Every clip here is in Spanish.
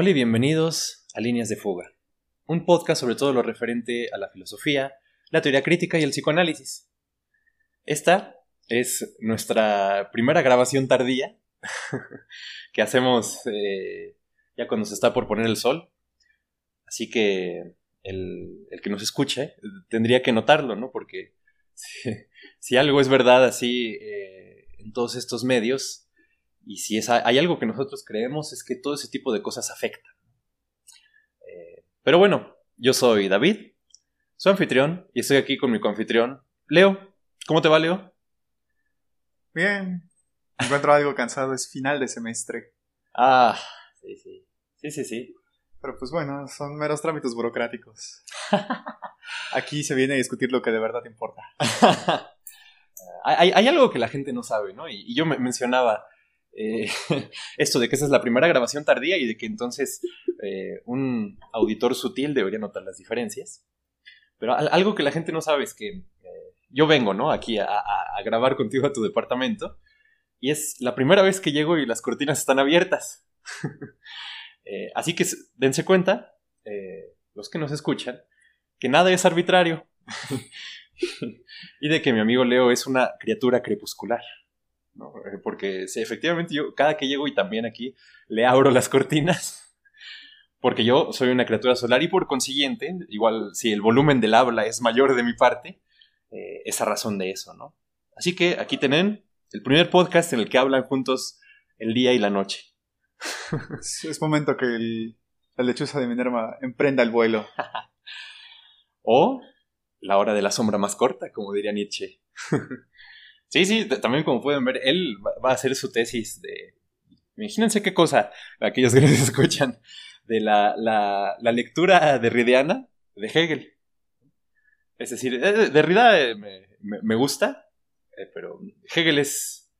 Hola y bienvenidos a Líneas de Fuga, un podcast sobre todo lo referente a la filosofía, la teoría crítica y el psicoanálisis. Esta es nuestra primera grabación tardía que hacemos eh, ya cuando se está por poner el sol. Así que el, que nos escuche tendría que notarlo, ¿no? Porque si, algo es verdad así eh, en todos estos medios, y si es, hay algo que nosotros creemos es que todo ese tipo de cosas afectan. Eh, pero bueno, yo soy David, soy anfitrión y estoy aquí con mi confitrión, Leo. ¿Cómo te va, Leo? Bien. Encuentro algo cansado, es final de semestre. Ah, sí, sí. Sí, sí, sí. Pero pues bueno, son meros trámites burocráticos. Aquí se viene a discutir lo que de verdad importa. hay, algo que la gente no sabe, ¿no? Y, yo me mencionaba, eh, esto de que esa es la primera grabación tardía y de que entonces eh, un auditor sutil debería notar las diferencias. Pero algo que la gente no sabe es que eh, yo vengo, ¿no? Aquí a, grabar contigo a tu departamento y es la primera vez que llego y las cortinas están abiertas. así que dense cuenta, los que nos escuchan, que nada es arbitrario y de que mi amigo Leo es una criatura crepuscular. Eh, porque efectivamente yo cada que llego y también aquí le abro las cortinas, porque yo soy una criatura solar y por consiguiente, igual si el volumen del habla es mayor de mi parte, eh, esa razón de eso, ¿no? Así que aquí tienen el primer podcast en el que hablan juntos el día y la noche. es momento que la lechuza de Minerva emprenda el vuelo. o la hora de la sombra más corta, como diría Nietzsche. Sí, sí, también como pueden ver, él va a hacer su tesis de... Imagínense qué cosa, aquellos que nos escuchan, de la, la, la lectura derridiana de Hegel. Es decir, eh, Derrida eh, me, me, gusta, eh, pero Hegel es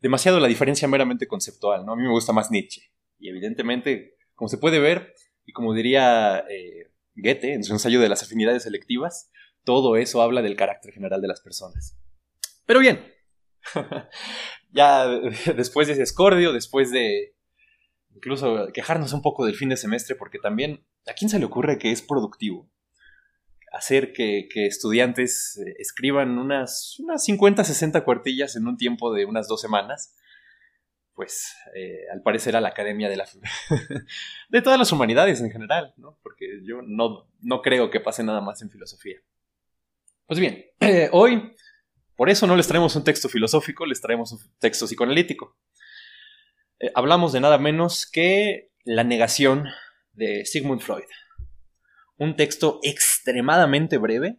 demasiado la diferencia meramente conceptual, ¿no? A mí me gusta más Nietzsche. Y evidentemente, como se puede ver, y como diría Goethe en su ensayo de las afinidades selectivas, todo eso habla del carácter general de las personas. Pero bien, ya después de ese escordio, después de incluso quejarnos un poco del fin de semestre, porque también, ¿a quién se le ocurre que es productivo? Hacer que, estudiantes eh, escriban unas, unas 50, 60 cuartillas en un tiempo de unas dos semanas. Pues eh, al parecer a la academia de la de todas las humanidades en general, ¿no? Porque yo no, no creo que pase nada más en filosofía. Pues bien, hoy por eso no les traemos un texto filosófico, les traemos un texto psicoanalítico. Eh, hablamos de nada menos que La negación de Sigmund Freud. Un texto extremadamente breve.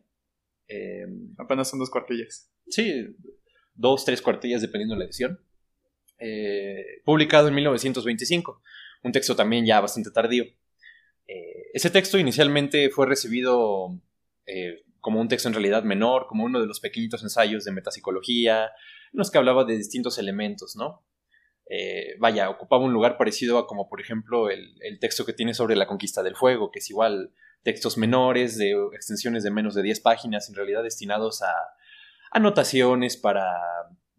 Eh, Apenas son dos cuartillas. Sí, dos, tres cuartillas dependiendo de la edición. Eh, publicado en 1925. Un texto también ya bastante tardío. ese texto inicialmente fue recibido como un texto en realidad menor, como uno de los pequeñitos ensayos de metapsicología, en los que hablaba de distintos elementos, ¿no? Eh, vaya, ocupaba un lugar parecido a como por ejemplo el, texto que tiene sobre la conquista del fuego, que es igual textos menores de extensiones de menos de 10 páginas, en realidad destinados a anotaciones para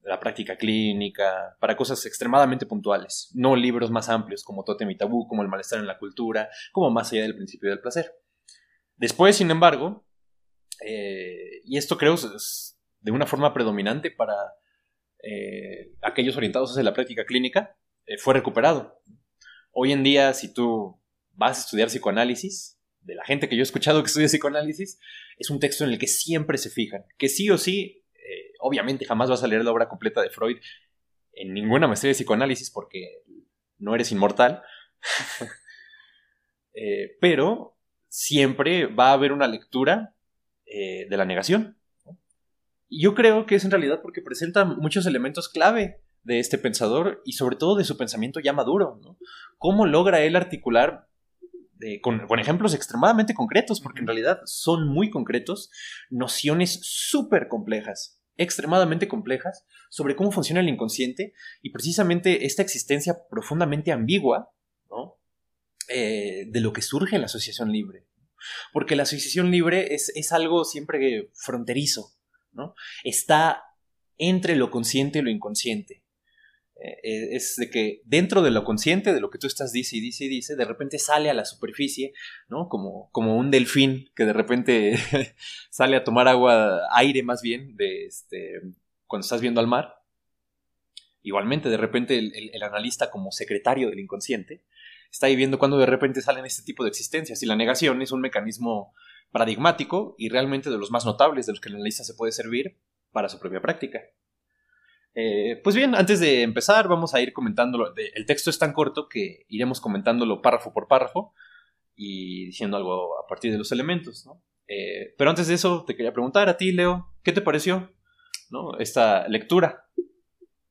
la práctica clínica, para cosas extremadamente puntuales, no libros más amplios como Totem y Tabú, como El malestar en la cultura, como Más allá del principio del placer. Después, sin embargo, eh, y esto creo es de una forma predominante para eh, aquellos orientados hacia la práctica clínica, eh, fue recuperado. Hoy en día, si tú vas a estudiar psicoanálisis, de la gente que yo he escuchado que estudia psicoanálisis, es un texto en el que siempre se fijan, que sí o sí, obviamente jamás vas a leer la obra completa de Freud en ninguna maestría de psicoanálisis porque no eres inmortal, pero siempre va a haber una lectura eh, de la negación. Y yo creo que es en realidad porque presenta muchos elementos clave de este pensador y sobre todo de su pensamiento ya maduro. ¿Cómo logra él articular con, con, ejemplos extremadamente concretos, porque en realidad son muy concretos, nociones súper complejas, extremadamente complejas, sobre cómo funciona el inconsciente y precisamente esta existencia profundamente ambigua ¿no? Eh, de lo que surge en la asociación libre. Porque la asociación libre es, algo siempre fronterizo, ¿no? Está entre lo consciente y lo inconsciente. eh, es de que dentro de lo consciente, de lo que tú estás dice y dice y dice, de repente sale a la superficie, ¿no? Como, como un delfín que de repente sale a tomar agua, aire más bien, de este, cuando estás viendo al mar. Igualmente, de repente el, analista como secretario del inconsciente está ahí viendo cuando de repente salen este tipo de existencias y la negación es un mecanismo paradigmático y realmente de los más notables de los que el analista se puede servir para su propia práctica. Eh, pues bien, antes de empezar, vamos a ir comentándolo. El texto es tan corto que iremos comentándolo párrafo por párrafo y diciendo algo a partir de los elementos. Eh, pero antes de eso, te quería preguntar a ti, Leo, ¿qué te pareció esta lectura?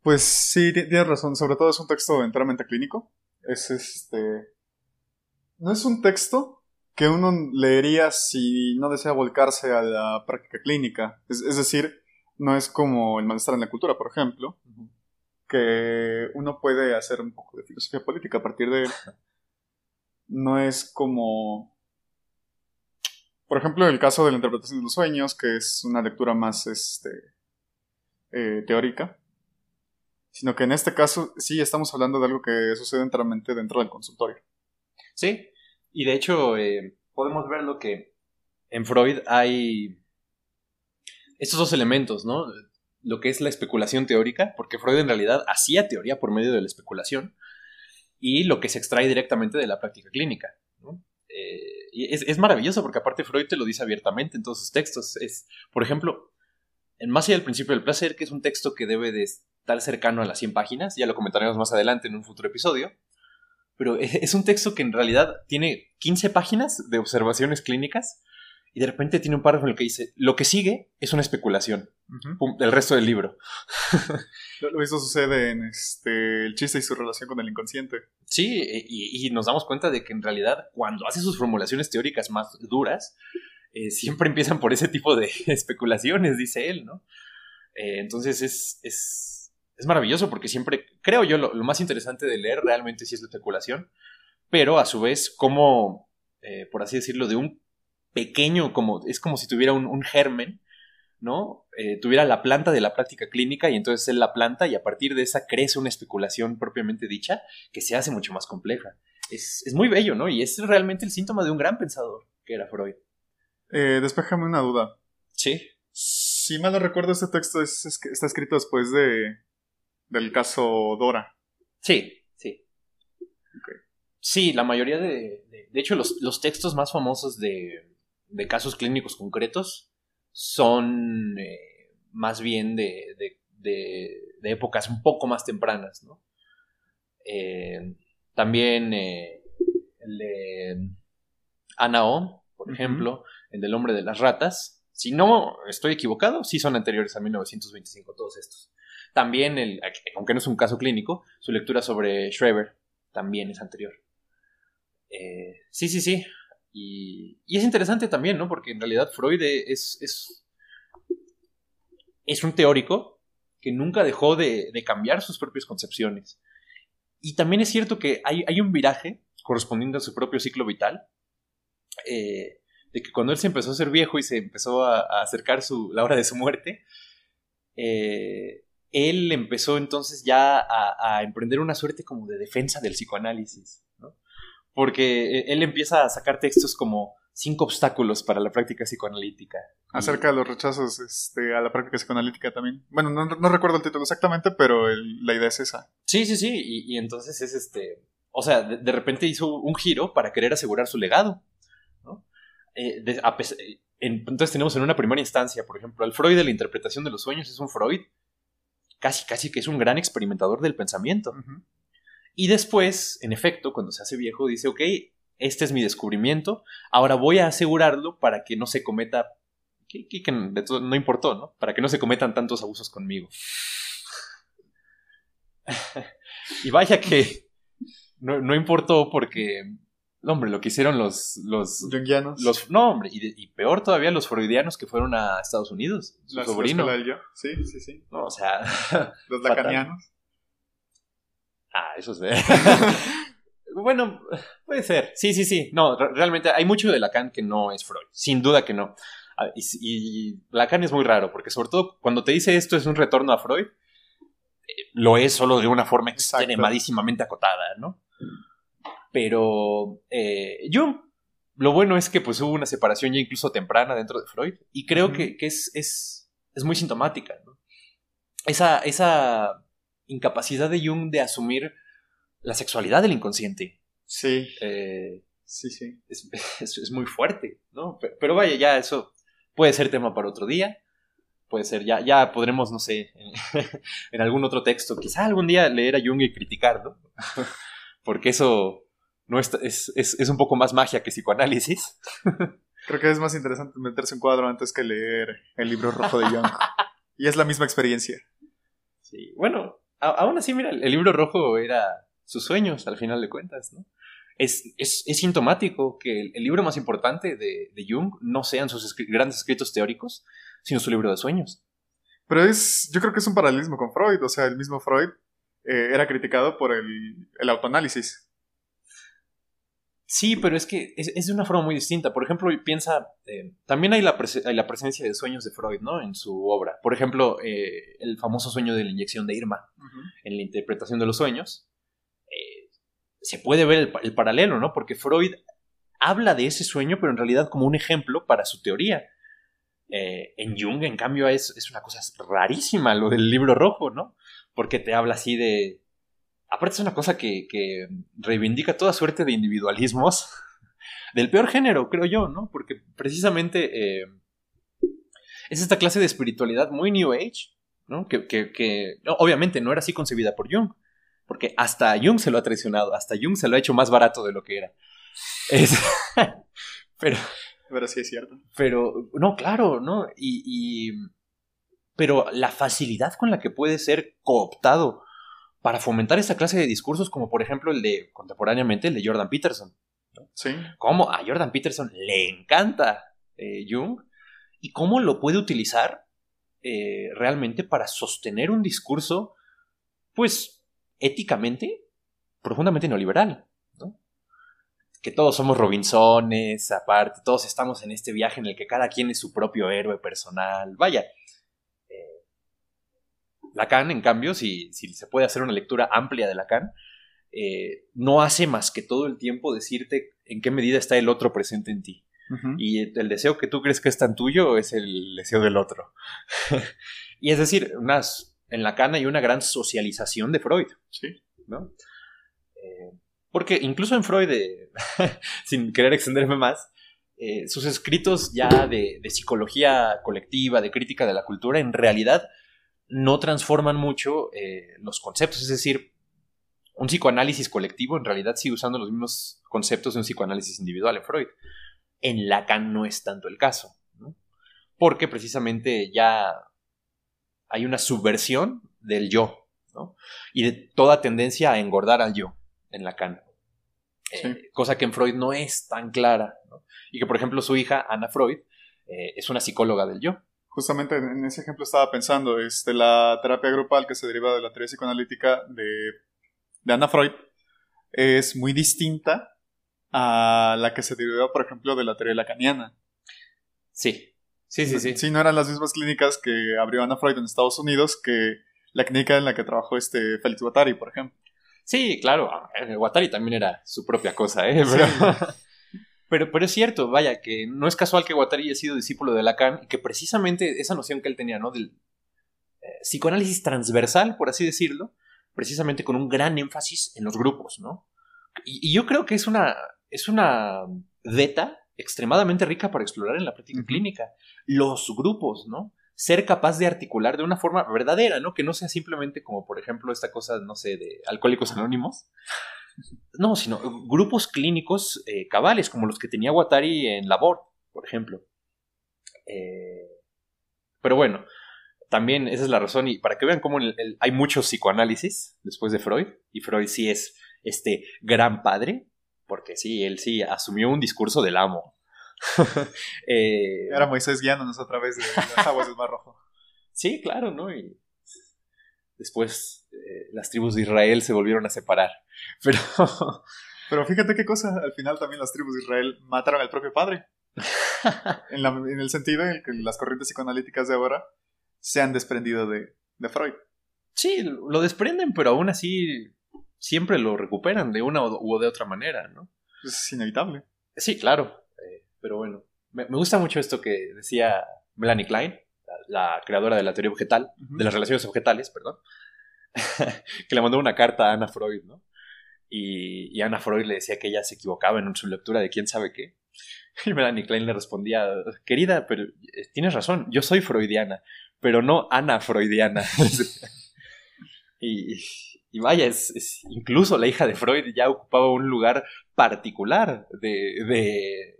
Pues sí, tienes razón. Sobre todo es un texto enteramente clínico. Es este. No es un texto que uno leería si no desea volcarse a la práctica clínica. es decir, no es como el malestar en la cultura, por ejemplo, que uno puede hacer un poco de filosofía política a partir de él. No es como, por ejemplo, el caso de la interpretación de los sueños, que es una lectura más este, eh, teórica, sino que en este caso sí estamos hablando de algo que sucede enteramente dentro del consultorio. Sí, y de hecho eh, podemos ver lo que en Freud hay estos dos elementos, ¿no? Lo que es la especulación teórica, porque Freud en realidad hacía teoría por medio de la especulación, y lo que se extrae directamente de la práctica clínica. Eh, y es, maravilloso porque aparte Freud te lo dice abiertamente en todos sus textos. Es, por ejemplo, en Más allá del principio del placer, que es un texto que debe de estar cercano a las 100 páginas, ya lo comentaremos más adelante en un futuro episodio, pero es un texto que en realidad tiene 15 páginas de observaciones clínicas y de repente tiene un párrafo en el que dice, lo que sigue es una especulación. el resto del libro. lo, mismo sucede en este, el chiste y su relación con el inconsciente. Sí, y, nos damos cuenta de que en realidad cuando hace sus formulaciones teóricas más duras, eh, siempre empiezan por ese tipo de especulaciones, dice él, ¿no? Eh, entonces es, es, es, maravilloso porque siempre, creo yo, lo, más interesante de leer realmente sí es la especulación, pero a su vez como, eh, por así decirlo, de un pequeño, como, es como si tuviera un, germen, ¿no? Eh, tuviera la planta de la práctica clínica y entonces él la planta y a partir de esa crece una especulación propiamente dicha que se hace mucho más compleja. Es, muy bello, ¿no? Y es realmente el síntoma de un gran pensador que era Freud. Eh, despéjame una duda. Sí. Si mal no recuerdo, este texto está escrito después de, del caso Dora. Sí, sí. Sí, la mayoría de... De, hecho, los textos más famosos de, de casos clínicos concretos son eh, más bien de, épocas un poco más tempranas, ¿no? Eh, también eh, el de Anao, por ejemplo, el del hombre de las ratas. Si no estoy equivocado, sí son anteriores a 1925 todos estos. También, el, aunque no es un caso clínico, su lectura sobre Schreber también es anterior. sí, sí, sí. Y, es interesante también, ¿no? Porque en realidad Freud es, es, es un teórico que nunca dejó de, cambiar sus propias concepciones. Y también es cierto que hay, hay un viraje correspondiente a su propio ciclo vital, eh, de que cuando él se empezó a ser viejo y se empezó a, acercar su, la hora de su muerte, eh, él empezó entonces ya a, a, emprender una suerte como de defensa del psicoanálisis, ¿no? porque e, él empieza a sacar textos como cinco obstáculos para la práctica psicoanalítica. Acerca de los rechazos este, a la práctica psicoanalítica también. Bueno, no, recuerdo el título exactamente, pero la idea es esa. Sí, sí, sí, y, entonces es este... O sea, de, repente hizo un giro para querer asegurar su legado. ¿no? Eh, entonces tenemos en una primera instancia, por ejemplo, al Freud de la interpretación de los sueños es un Freud casi, casi que es un gran experimentador del pensamiento. Y después, en efecto, cuando se hace viejo, dice, ok, este es mi descubrimiento, ahora voy a asegurarlo para que no se cometa, que, de todo, no importó, ¿no? Para que no se cometan tantos abusos conmigo. y vaya que no, importó porque, hombre, lo que hicieron los... Los Jungianos. Los, no, hombre, y, peor todavía los freudianos que fueron a Estados Unidos. Su sobrino. Sí, sí, sí. No, o sea... los lacanianos. Ah, eso es bueno, puede ser. Sí, sí, sí. No, realmente hay mucho de Lacan que no es Freud. Sin duda que no. Ah, y, Lacan es muy raro, porque sobre todo cuando te dice esto es un retorno a Freud, lo es solo de una forma extremadísimamente acotada, ¿no? Pero eh, Jung, lo bueno es que pues hubo una separación ya incluso temprana dentro de Freud y creo que, es, es, es, muy sintomática, ¿no? Esa, esa incapacidad de Jung de asumir la sexualidad del inconsciente. Sí. Eh, sí, sí. Es, es, muy fuerte, ¿no? Pero, vaya, ya eso puede ser tema para otro día. Puede ser, ya, ya podremos, no sé, en, algún otro texto, quizá algún día leer a Jung y criticarlo. Porque eso no es, es, un poco más magia que psicoanálisis. Creo que es más interesante meterse en cuadro antes que leer el libro rojo de Jung. y es la misma experiencia. Sí, bueno, aún así, mira, el libro rojo era sus sueños, al final de cuentas, ¿no? Es, es, es sintomático que el, libro más importante de, de, Jung no sean sus grandes escritos teóricos, sino su libro de sueños. Pero es, yo creo que es un paralelismo con Freud, o sea, el mismo Freud eh, era criticado por el, el autoanálisis. Sí, pero es que es, de una forma muy distinta. Por ejemplo, piensa, eh, también hay la, la, presencia de sueños de Freud, ¿no? En su obra. Por ejemplo, eh, el famoso sueño de la inyección de Irma, en la interpretación de los sueños. Eh, se puede ver el, paralelo, ¿no? Porque Freud habla de ese sueño, pero en realidad como un ejemplo para su teoría. en Jung, en cambio, es, es una cosa rarísima lo del libro rojo, ¿no? Porque te habla así de aparte es una cosa que, reivindica toda suerte de individualismos del peor género, creo yo, ¿no? Porque precisamente eh, es esta clase de espiritualidad muy New Age, ¿no? Que, obviamente no era así concebida por Jung, porque hasta Jung se lo ha traicionado, hasta Jung se lo ha hecho más barato de lo que era. pero... Pero sí es cierto. Pero, no, claro, ¿no? y, pero la facilidad con la que puede ser cooptado para fomentar esta clase de discursos, como por ejemplo el de contemporáneamente el de Jordan Peterson. Sí. Cómo a Jordan Peterson le encanta eh, Jung y cómo lo puede utilizar eh, realmente para sostener un discurso, pues, éticamente profundamente neoliberal. ¿no? Que todos somos Robinsones, aparte, todos estamos en este viaje en el que cada quien es su propio héroe personal. Vaya, Lacan, en cambio, si, si se puede hacer una lectura amplia de Lacan, eh, no hace más que todo el tiempo decirte en qué medida está el otro presente en ti. Y el deseo que tú crees que es tan tuyo es el deseo del otro. y es decir, unas, en Lacan hay una gran socialización de Freud. Sí. ¿no? Eh, porque incluso en Freud, eh, sin querer extenderme más, sus escritos ya de, de, psicología colectiva, de crítica de la cultura, en realidad no transforman mucho eh, los conceptos, es decir, un psicoanálisis colectivo en realidad sigue usando los mismos conceptos de un psicoanálisis individual en Freud. En Lacan no es tanto el caso, porque precisamente ya hay una subversión del yo y de toda tendencia a engordar al yo en Lacan. Eh, cosa que en Freud no es tan clara. Y que, por ejemplo, su hija, Ana Freud, eh, es una psicóloga del yo justamente en ese ejemplo estaba pensando, este, la terapia grupal que se deriva de la teoría psicoanalítica de, de Anna Freud es muy distinta a la que se deriva, por ejemplo, de la teoría lacaniana. Sí, sí, sí, sí. Sí, no eran las mismas clínicas que abrió Anna Freud en Estados Unidos que la clínica en la que trabajó este Félix Guattari, por ejemplo. Sí, claro, Guattari también era su propia cosa, ¿eh? Pero... Pero, pero es cierto, vaya, que no es casual que Guattari haya sido discípulo de Lacan y que precisamente esa noción que él tenía, ¿no? Del eh, psicoanálisis transversal, por así decirlo, precisamente con un gran énfasis en los grupos, ¿no? Y, yo creo que es una, es una beta extremadamente rica para explorar en la práctica clínica. Los grupos, ¿no? Ser capaz de articular de una forma verdadera, ¿no? Que no sea simplemente como, por ejemplo, esta cosa, no sé, de alcohólicos anónimos, no, sino grupos clínicos eh, cabales, como los que tenía Guattari en Labor, por ejemplo. Eh, pero bueno, también esa es la razón, y para que vean cómo hay mucho psicoanálisis después de Freud, y Freud sí es este gran padre, porque sí, él sí asumió un discurso del amo. eh, Era Moisés guiándonos otra vez de las aguas del Mar Rojo. Sí, claro, ¿no? Y después eh, las tribus de Israel se volvieron a separar. Pero, pero fíjate qué cosa, al final también las tribus de Israel mataron al propio padre. en, el sentido en el que las corrientes psicoanalíticas de ahora se han desprendido de, Freud. Sí, lo desprenden, pero aún así siempre lo recuperan de una u de otra manera, ¿no? Es inevitable. Sí, claro. Eh, pero bueno, me, gusta mucho esto que decía Melanie Klein, la, creadora de la teoría objetal, de las relaciones objetales, perdón, que le mandó una carta a Ana Freud, ¿no? Y, y Ana Freud le decía que ella se equivocaba en su lectura de quién sabe qué. Y Melanie Klein le respondía, querida, pero eh, tienes razón, yo soy freudiana, pero no Ana Freudiana. y, vaya, incluso la hija de Freud ya ocupaba un lugar particular de, de,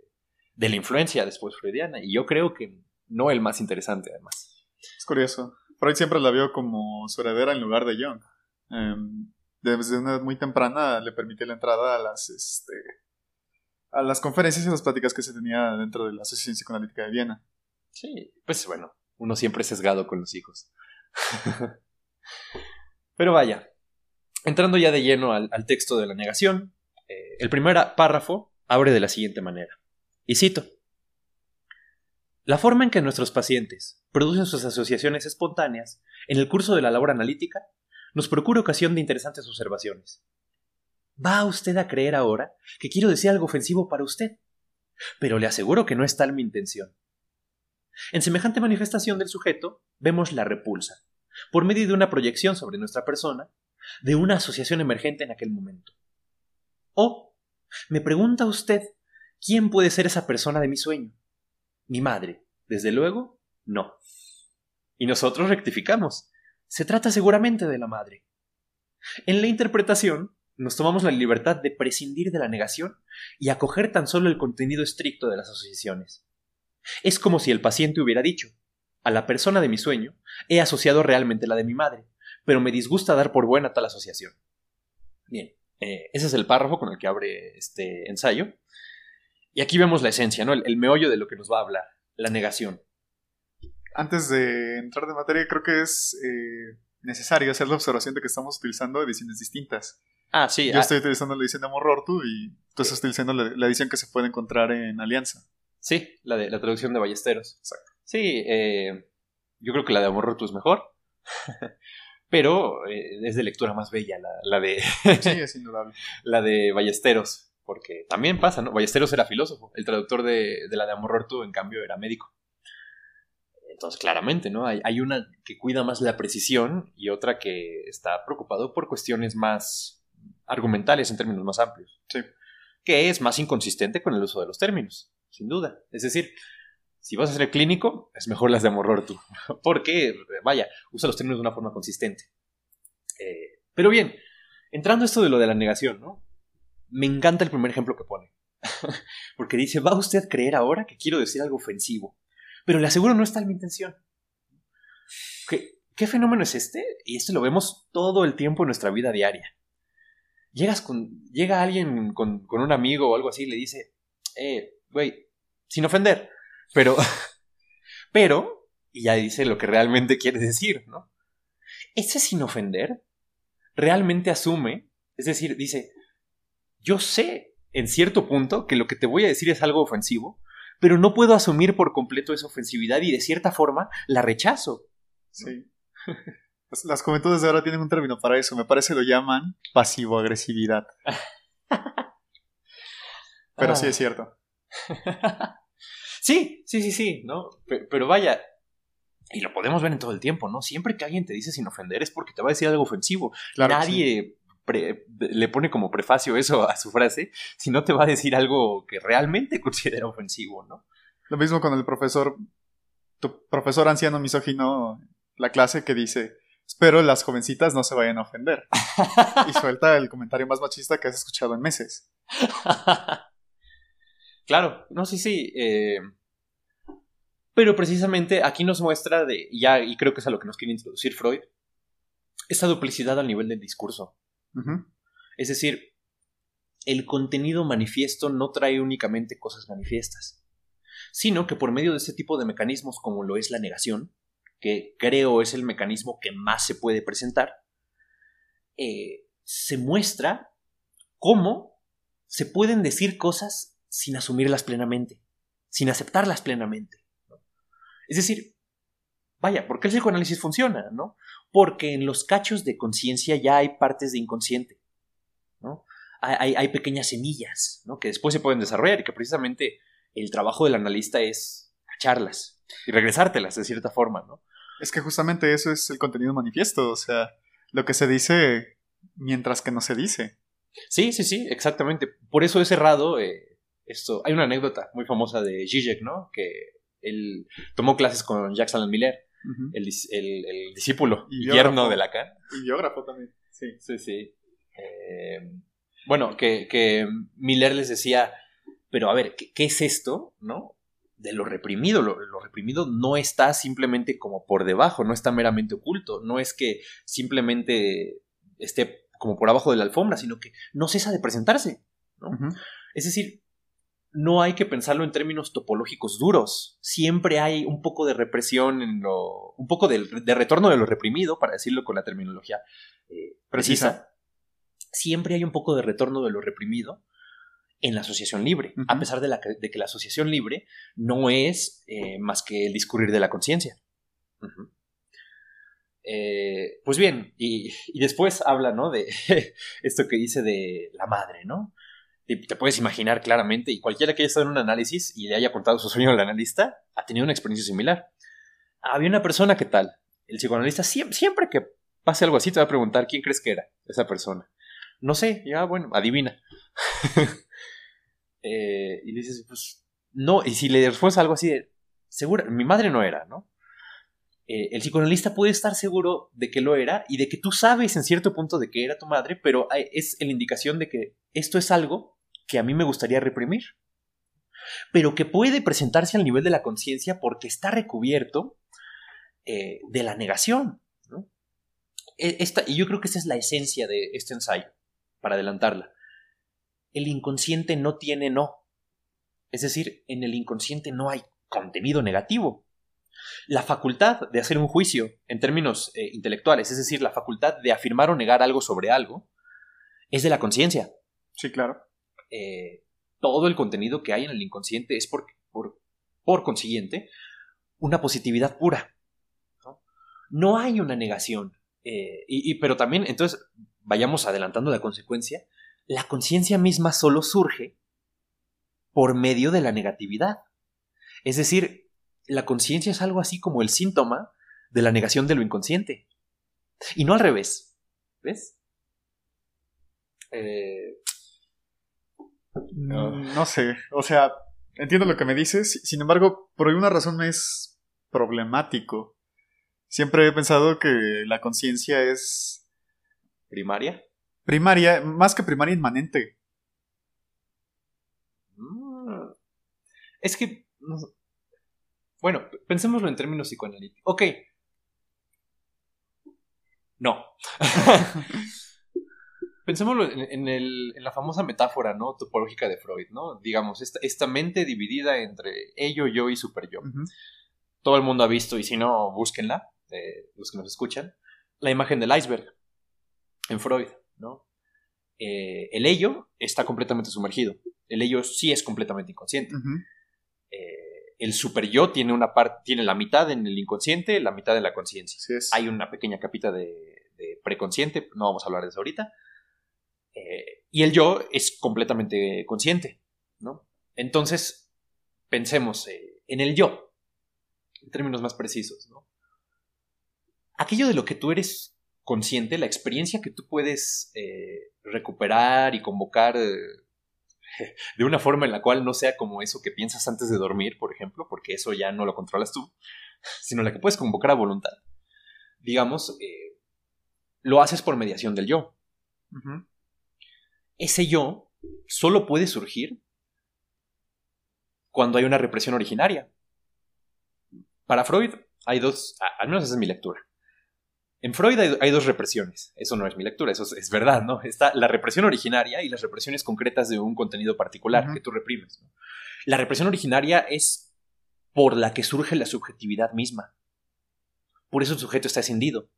de la influencia después freudiana, y yo creo que no el más interesante además. Es curioso. Freud siempre la vio como su heredera en lugar de Jung. Em, desde una edad muy temprana le permitió la entrada a las, este, a las conferencias y las pláticas que se tenía dentro de la Asociación Psicoanalítica de Viena. Sí, pues bueno, uno siempre es sesgado con los hijos. Pero vaya, entrando ya de lleno al, texto de la negación, eh, el primer párrafo abre de la siguiente manera. Y cito. La forma en que nuestros pacientes producen sus asociaciones espontáneas en el curso de la labor analítica nos procura ocasión de interesantes observaciones. ¿Va usted a creer ahora que quiero decir algo ofensivo para usted? Pero le aseguro que no es tal mi intención. En semejante manifestación del sujeto vemos la repulsa, por medio de una proyección sobre nuestra persona, de una asociación emergente en aquel momento. O, me pregunta usted, ¿quién puede ser esa persona de mi sueño? Mi madre. Desde luego, no. Y nosotros rectificamos. Se trata seguramente de la madre. En la interpretación, nos tomamos la libertad de prescindir de la negación y acoger tan solo el contenido estricto de las asociaciones. Es como si el paciente hubiera dicho, a la persona de mi sueño he asociado realmente la de mi madre, pero me disgusta dar por buena tal asociación. Bien, eh, ese es el párrafo con el que abre este ensayo. Y aquí vemos la esencia, ¿no? El, meollo de lo que nos va a hablar, la negación. Antes de entrar de materia, creo que es eh, necesario hacer la observación de que estamos utilizando ediciones distintas. Ah, sí. Yo ah. estoy utilizando la edición de Amorortu y tú estás utilizando la, edición que se puede encontrar en Alianza. Sí, la de la traducción de Ballesteros. Exacto. Sí, eh, yo creo que la de Amorortu es mejor. Pero eh, es de lectura más bella la, de. sí, es indudable. La de Ballesteros. Porque también pasa, ¿no? Ballesteros era filósofo. El traductor de, de la de Amorortu, en cambio, era médico. Entonces, claramente, ¿no? Hay, hay, una que cuida más la precisión y otra que está preocupado por cuestiones más argumentales en términos más amplios. Sí. Que es más inconsistente con el uso de los términos, sin duda. Es decir, si vas a ser clínico, es mejor las de Amorortu. Porque, vaya, usa los términos de una forma consistente. Eh, pero bien, entrando a esto de lo de la negación, ¿no? Me encanta el primer ejemplo que pone. Porque dice, ¿va usted a creer ahora que quiero decir algo ofensivo? Pero le aseguro no está mi intención. ¿Qué, ¿Qué fenómeno es este? Y este lo vemos todo el tiempo en nuestra vida diaria llegas con, llega alguien con, un amigo o algo así y le dice, eh, güey, sin ofender, pero, pero, y ya dice lo que realmente quiere decir, ¿no? Ese sin ofender realmente asume, es decir, dice, yo sé en cierto punto que lo que te voy a decir es algo ofensivo, pero no puedo asumir por completo esa ofensividad y de cierta forma la rechazo. Sí. Las juventudes de ahora tienen un término para eso. Me parece lo llaman pasivo-agresividad. Pero sí es cierto. sí, sí, sí, sí, ¿no? Pero, vaya, y lo podemos ver en todo el tiempo, ¿no? Siempre que alguien te dice sin ofender es porque te va a decir algo ofensivo. Nadie le pone como prefacio eso a su frase, si no te va a decir algo que realmente considera ofensivo, ¿no? Lo mismo con el profesor, tu profesor anciano misógino, la clase que dice, Espero las jovencitas no se vayan a ofender. y suelta el comentario más machista que has escuchado en meses. claro, no, sí, sí. Eh, pero precisamente aquí nos muestra de, ya, y creo que es a lo que nos quiere introducir Freud, esa duplicidad al nivel del discurso. Es decir, el contenido manifiesto no trae únicamente cosas manifiestas, sino que por medio de ese tipo de mecanismos como lo es la negación, que creo es el mecanismo que más se puede presentar, eh, se muestra cómo se pueden decir cosas sin asumirlas plenamente, sin aceptarlas plenamente. Es decir, vaya, ¿por qué el psicoanálisis funciona? ¿no? Porque en los cachos de conciencia ya hay partes de inconsciente, ¿no? Hay, hay, pequeñas semillas, ¿no? Que después se pueden desarrollar y que precisamente el trabajo del analista es cacharlas y regresártelas de cierta forma, ¿no? Es que justamente eso es el contenido manifiesto, o sea, lo que se dice mientras que no se dice. Sí, sí, sí, exactamente. Por eso es cerrado eh, esto. Hay una anécdota muy famosa de Zizek, ¿no? Que él tomó clases con Jacques Alan Miller, el, discípulo y yerno de Lacan. Y biógrafo también, sí. Sí, sí. Eh, bueno, que, Miller les decía, pero a ver, ¿qué, es esto, no? De lo reprimido. Lo, lo, reprimido no está simplemente como por debajo, no está meramente oculto. No es que simplemente esté como por abajo de la alfombra, sino que no cesa de presentarse. ¿no? Es decir, no hay que pensarlo en términos topológicos duros. Siempre hay un poco de represión en lo. un poco de, retorno de lo reprimido, para decirlo con la terminología eh, precisa. Siempre hay un poco de retorno de lo reprimido en la asociación libre, a pesar de, que la asociación libre no es eh, más que el discurrir de la conciencia. Eh, pues bien, y, después habla, ¿no? De esto que dice de la madre, ¿no? Te puedes imaginar claramente, y cualquiera que haya estado en un análisis y le haya contado su sueño al analista, ha tenido una experiencia similar. Había una persona que tal, el psicoanalista siempre, que pase algo así te va a preguntar quién crees que era esa persona. No sé, ya bueno, adivina. Eh, y le dices, pues no, y si le respondes algo así de, segura, mi madre no era, ¿no? Eh, el psicoanalista puede estar seguro de que lo era y de que tú sabes en cierto punto de que era tu madre, pero es la indicación de que esto es algo que a mí me gustaría reprimir, pero que puede presentarse al nivel de la conciencia porque está recubierto eh, de la negación. E, esta, y yo creo que esa es la esencia de este ensayo, para adelantarla. El inconsciente no tiene no. Es decir, en el inconsciente no hay contenido negativo. La facultad de hacer un juicio en términos eh, intelectuales, es decir, la facultad de afirmar o negar algo sobre algo, es de la conciencia. Sí, claro. Eh, todo el contenido que hay en el inconsciente es por, por, consiguiente una positividad pura. No, hay una negación. Eh, y, pero también, entonces, vayamos adelantando la consecuencia, la conciencia misma solo surge por medio de la negatividad. Es decir, la conciencia es algo así como el síntoma de la negación de lo inconsciente. Y no al revés. ¿Ves? Eh, no. sé. O sea, entiendo lo que me dices. Sin embargo, por alguna razón me es problemático. Siempre he pensado que la conciencia es. ¿Primaria? Primaria, más que primaria, inmanente. Mm. Es que. Bueno, pensémoslo en términos psicoanalíticos. Ok. No. Pensémoslo en, la famosa metáfora, ¿no? Topológica de Freud, ¿no? Digamos, esta, mente dividida entre ello, yo y super yo. Todo el mundo ha visto, y si no, búsquenla, eh, los que nos escuchan, la imagen del iceberg en Freud, ¿no? Eh, el ello está completamente sumergido. El ello sí es completamente inconsciente el super yo tiene una parte, tiene la mitad en el inconsciente, la mitad en la conciencia. Hay una pequeña capita de, preconsciente, no vamos a hablar de eso ahorita. Eh, y el yo es completamente consciente, ¿no? Entonces, pensemos eh, en el yo, en términos más precisos, ¿no? Aquello de lo que tú eres consciente, la experiencia que tú puedes eh, recuperar y convocar de una forma en la cual no sea como eso que piensas antes de dormir, por ejemplo, porque eso ya no lo controlas tú, sino la que puedes convocar a voluntad. Digamos, lo haces por mediación del yo. Ese yo solo puede surgir cuando hay una represión originaria. Para Freud hay dos, al menos esa es mi lectura. En Freud hay, dos represiones. Eso no es mi lectura, eso es, verdad, ¿no? Está la represión originaria y las represiones concretas de un contenido particular que tú reprimes. La represión originaria es por la que surge la subjetividad misma. Por eso el sujeto está escindido.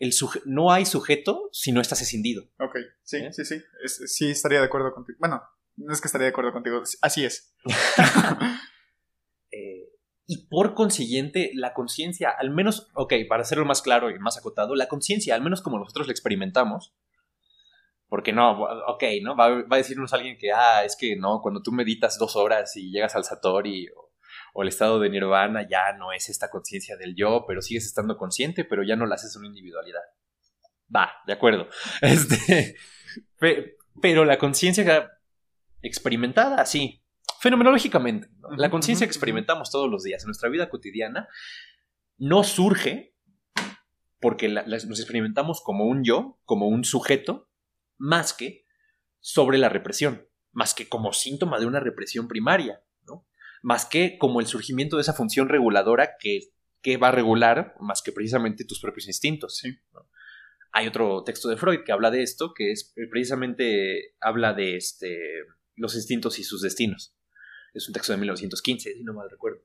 El no hay sujeto si no estás escindido. Ok, sí, ¿Eh? sí, sí. sí, estaría de acuerdo contigo. Bueno, no es que estaría de acuerdo contigo, así es. Eh, y por consiguiente la conciencia, al menos, ok, para hacerlo más claro y más acotado, la conciencia, al menos como nosotros la experimentamos, porque no, ok, ¿no? Va, va, a decirnos alguien que, ah, es que no, cuando tú meditas dos horas y llegas al Satori o, o el estado de nirvana, ya no es esta conciencia del yo, pero sigues estando consciente, pero ya no la haces una individualidad. Va, de acuerdo. Este, pero la conciencia experimentada, sí, fenomenológicamente. La conciencia que experimentamos todos los días en nuestra vida cotidiana no surge porque nos experimentamos como un yo, como un sujeto, más que sobre la represión, más que como síntoma de una represión primaria. Más que como el surgimiento de esa función reguladora que, que va a regular más que precisamente tus propios instintos. Sí. Hay otro texto de Freud que habla de esto, que es eh, precisamente habla de este, los instintos y sus destinos. Es un texto de 1915, si no mal recuerdo.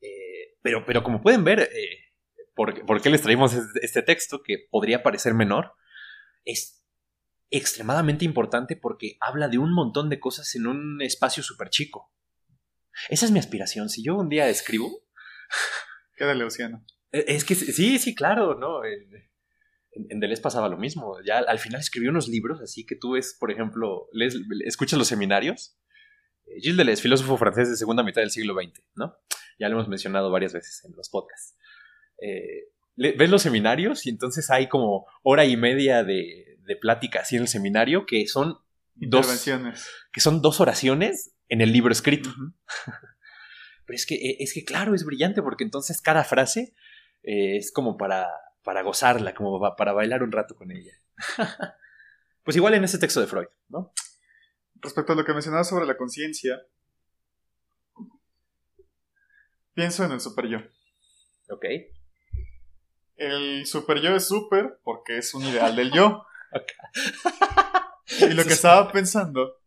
Eh, pero, pero como pueden ver, eh, ¿por, qué les traemos este texto que podría parecer menor? Es extremadamente importante porque habla de un montón de cosas en un espacio súper chico. Esa es mi aspiración. Si yo un día escribo... Quédale, Oceano. Es que sí, sí, claro, ¿no? En, en, Deleuze pasaba lo mismo. Ya al final escribió unos libros, así que tú ves, por ejemplo, lees, escuchas los seminarios. Eh, Gilles Deleuze, filósofo francés de segunda mitad del siglo XX, ¿no? Ya lo hemos mencionado varias veces en los podcasts. Eh, ves los seminarios y entonces hay como hora y media de, de plática así en el seminario que son dos que son dos oraciones en el libro escrito. Pero es que, eh, es que claro, es brillante porque entonces cada frase es como para para gozarla, como para bailar un rato con ella. pues igual en ese texto de Freud, ¿no? Respecto a lo que mencionabas sobre la conciencia, pienso en el super yo. Ok. El super yo es super porque es un ideal del yo. y lo que estaba pensando,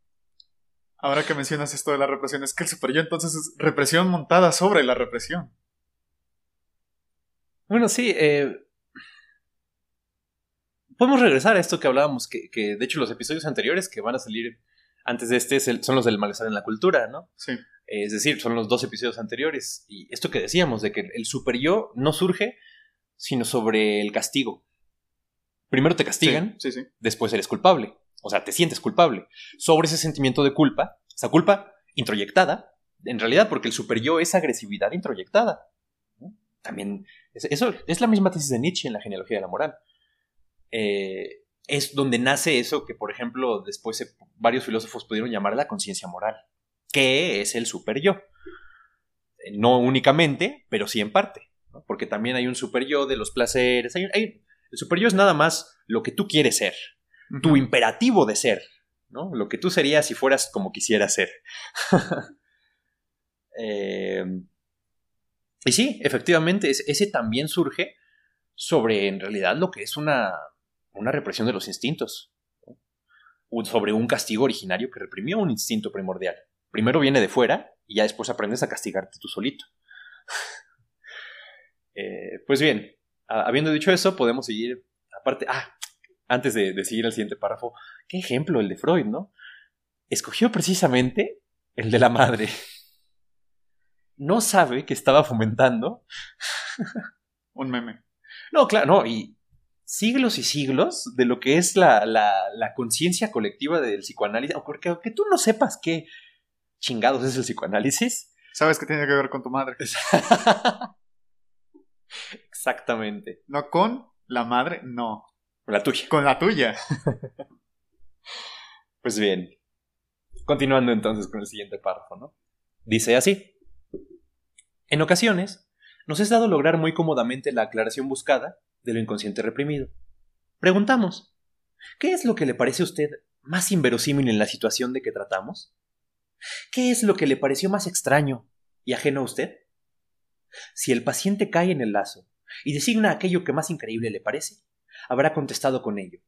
ahora que mencionas esto de la represión, es que el super yo entonces es represión montada sobre la represión. Bueno, sí, eh, podemos regresar a esto que hablábamos, que, de hecho los episodios anteriores que van a salir antes de este son los del malestar en la cultura, ¿no? Sí. Es decir, son los dos episodios anteriores. Y esto que decíamos, de que el super yo no surge sino sobre el castigo. Primero te castigan, sí, sí, después eres culpable. O sea, te sientes culpable. Sobre ese sentimiento de culpa, esa culpa introyectada, en realidad porque el super yo es agresividad introyectada. También, eso es la misma tesis de Nietzsche en la genealogía de la moral. Eh, es donde nace eso que, por ejemplo, después varios filósofos pudieron llamar la conciencia moral, que es el super yo. Eh, no únicamente, pero sí en parte, porque también hay un super yo de los placeres. el super yo es nada más lo que tú quieres ser, tu imperativo de ser, ¿no? lo que tú serías si fueras como quisieras ser. Eh, y sí, efectivamente, ese también surge sobre en realidad lo que es una una represión de los instintos, sobre un castigo originario que reprimió un instinto primordial. Primero viene de fuera y ya después aprendes a castigarte tú solito. Eh, pues bien, habiendo dicho eso, podemos seguir. Aparte, ah, antes de, de seguir al siguiente párrafo, qué ejemplo el de Freud, ¿no? Escogió precisamente el de la madre. No sabe que estaba fomentando. un meme. No, claro, no, y, siglos y siglos de lo que es la, la, conciencia colectiva del psicoanálisis, porque aunque tú no sepas qué chingados es el psicoanálisis. Sabes que tiene que ver con tu madre. Exactamente. No con la madre, no. Con la tuya. Con la tuya. pues bien. Continuando entonces con el siguiente párrafo, ¿no? Dice así. En ocasiones, nos es dado lograr muy cómodamente la aclaración buscada de lo inconsciente reprimido. Preguntamos, ¿qué es lo que le parece a usted más inverosímil en la situación de que tratamos? ¿Qué es lo que le pareció más extraño y ajeno a usted? Si el paciente cae en el lazo y designa aquello que más increíble le parece, habrá contestado con ello,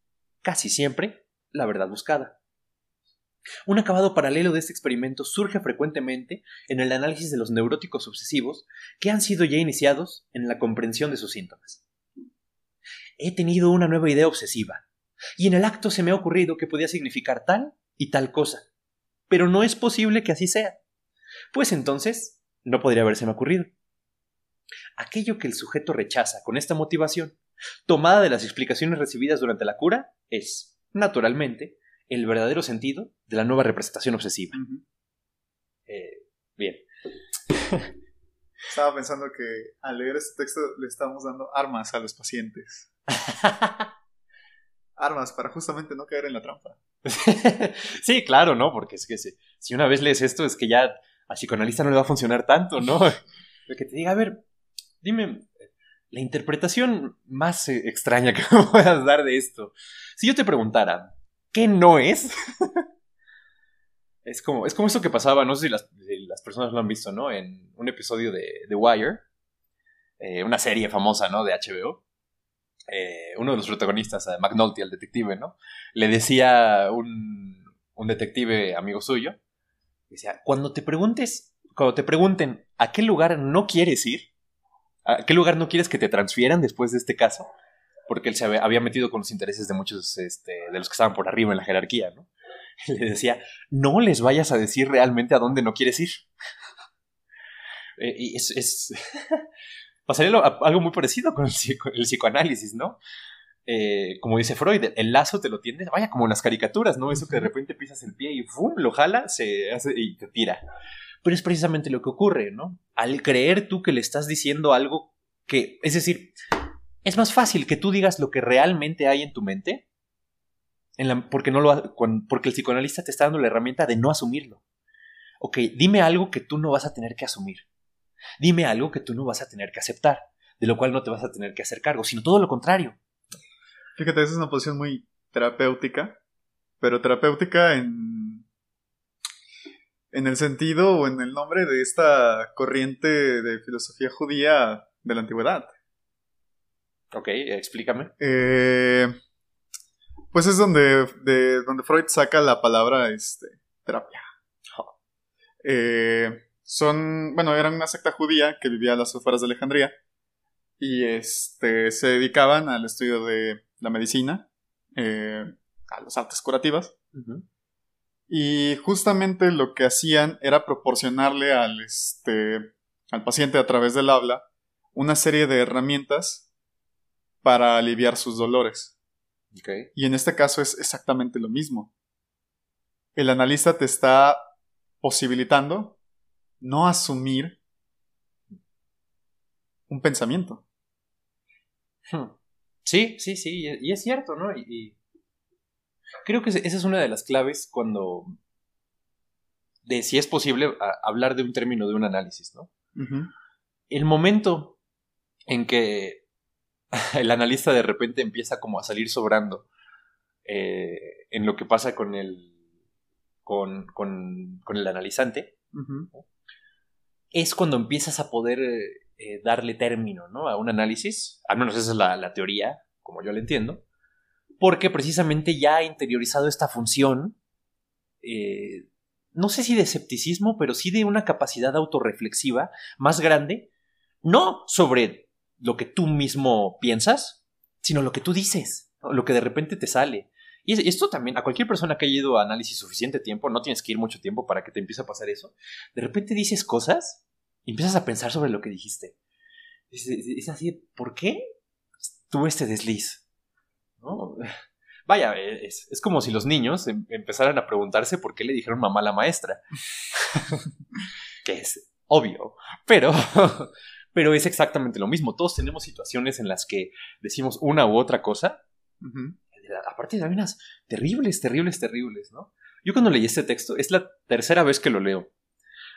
casi siempre, la verdad buscada. Un acabado paralelo de este experimento surge frecuentemente en el análisis de los neuróticos obsesivos que han sido ya iniciados en la comprensión de sus síntomas he tenido una nueva idea obsesiva, y en el acto se me ha ocurrido que podía significar tal y tal cosa. Pero no es posible que así sea. Pues entonces, no podría habérseme ocurrido. Aquello que el sujeto rechaza con esta motivación, tomada de las explicaciones recibidas durante la cura, es, naturalmente, el verdadero sentido de la nueva representación obsesiva. Eh, bien. Estaba pensando que al leer este texto le estamos dando armas a los pacientes. armas para justamente no caer en la trampa. sí, claro, ¿no? Porque es que si, una vez lees esto es que ya a psicoanalista no le va a funcionar tanto, ¿no? Lo que te diga, a ver, dime, la interpretación más eh, extraña que puedas dar de esto. Si yo te preguntara, ¿qué no es? es como, es como esto que pasaba, no sé si las, personas lo han visto, ¿no? En un episodio de The Wire, eh, una serie famosa, ¿no? De HBO. Eh, uno de los protagonistas, McNulty, el detective, ¿no? Le decía un, un detective amigo suyo, decía, cuando te preguntes, cuando te pregunten a qué lugar no quieres ir, a qué lugar no quieres que te transfieran después de este caso, porque él se había metido con los intereses de muchos este, de los que estaban por arriba en la jerarquía, ¿no? Le decía, no les vayas a decir realmente a dónde no quieres ir. Eh, y es, es pasaría algo muy parecido con el, psicoanálisis, ¿no? Eh, como dice Freud, el lazo te lo tiendes, vaya como en las caricaturas, ¿no? Eso que de repente pisas el pie y ¡fum! lo jala se hace, y te tira. Pero es precisamente lo que ocurre, ¿no? Al creer tú que le estás diciendo algo que, es decir, es más fácil que tú digas lo que realmente hay en tu mente, porque, no lo, porque el psicoanalista te está dando la herramienta de no asumirlo. Ok, dime algo que tú no vas a tener que asumir. Dime algo que tú no vas a tener que aceptar, de lo cual no te vas a tener que hacer cargo, sino todo lo contrario. Fíjate, esa es una posición muy terapéutica, pero terapéutica en, en el sentido o en el nombre de esta corriente de filosofía judía de la antigüedad. Ok, explícame. Eh, pues es donde, de, donde Freud saca la palabra este, terapia. Eh, son, bueno, eran una secta judía que vivía a las afueras de Alejandría y este, se dedicaban al estudio de la medicina, eh, a las artes curativas. Y justamente lo que hacían era proporcionarle al, este, al paciente a través del habla una serie de herramientas para aliviar sus dolores. Y en este caso es exactamente lo mismo. El analista te está posibilitando no asumir un pensamiento. Hmm. Sí, sí, sí, y es cierto, ¿no? Y, creo que esa es una de las claves cuando de si es posible hablar de un término de un análisis, ¿no? El momento en que el analista de repente empieza como a salir sobrando eh, en lo que pasa con el con, con, el analizante, es cuando empiezas a poder eh, darle término ¿no? a un análisis, al menos esa es la, teoría, como yo la entiendo, porque precisamente ya ha interiorizado esta función, eh, no sé si de escepticismo, pero sí de una capacidad autorreflexiva más grande, no sobre lo que tú mismo piensas, sino lo que tú dices, lo que de repente te sale. Y esto también, a cualquier persona que haya ido a análisis suficiente tiempo, no tienes que ir mucho tiempo para que te empiece a pasar eso, de repente dices cosas y empiezas a pensar sobre lo que dijiste. Es, así, ¿por qué tuve este desliz? Vaya, es, es, como si los niños em, empezaran a preguntarse por qué le dijeron mamá a la maestra. que es obvio, pero pero es exactamente lo mismo. Todos tenemos situaciones en las que decimos una u otra cosa. Aparte de unas terribles, terribles, terribles, ¿no? Yo cuando leí este texto, es la tercera vez que lo leo.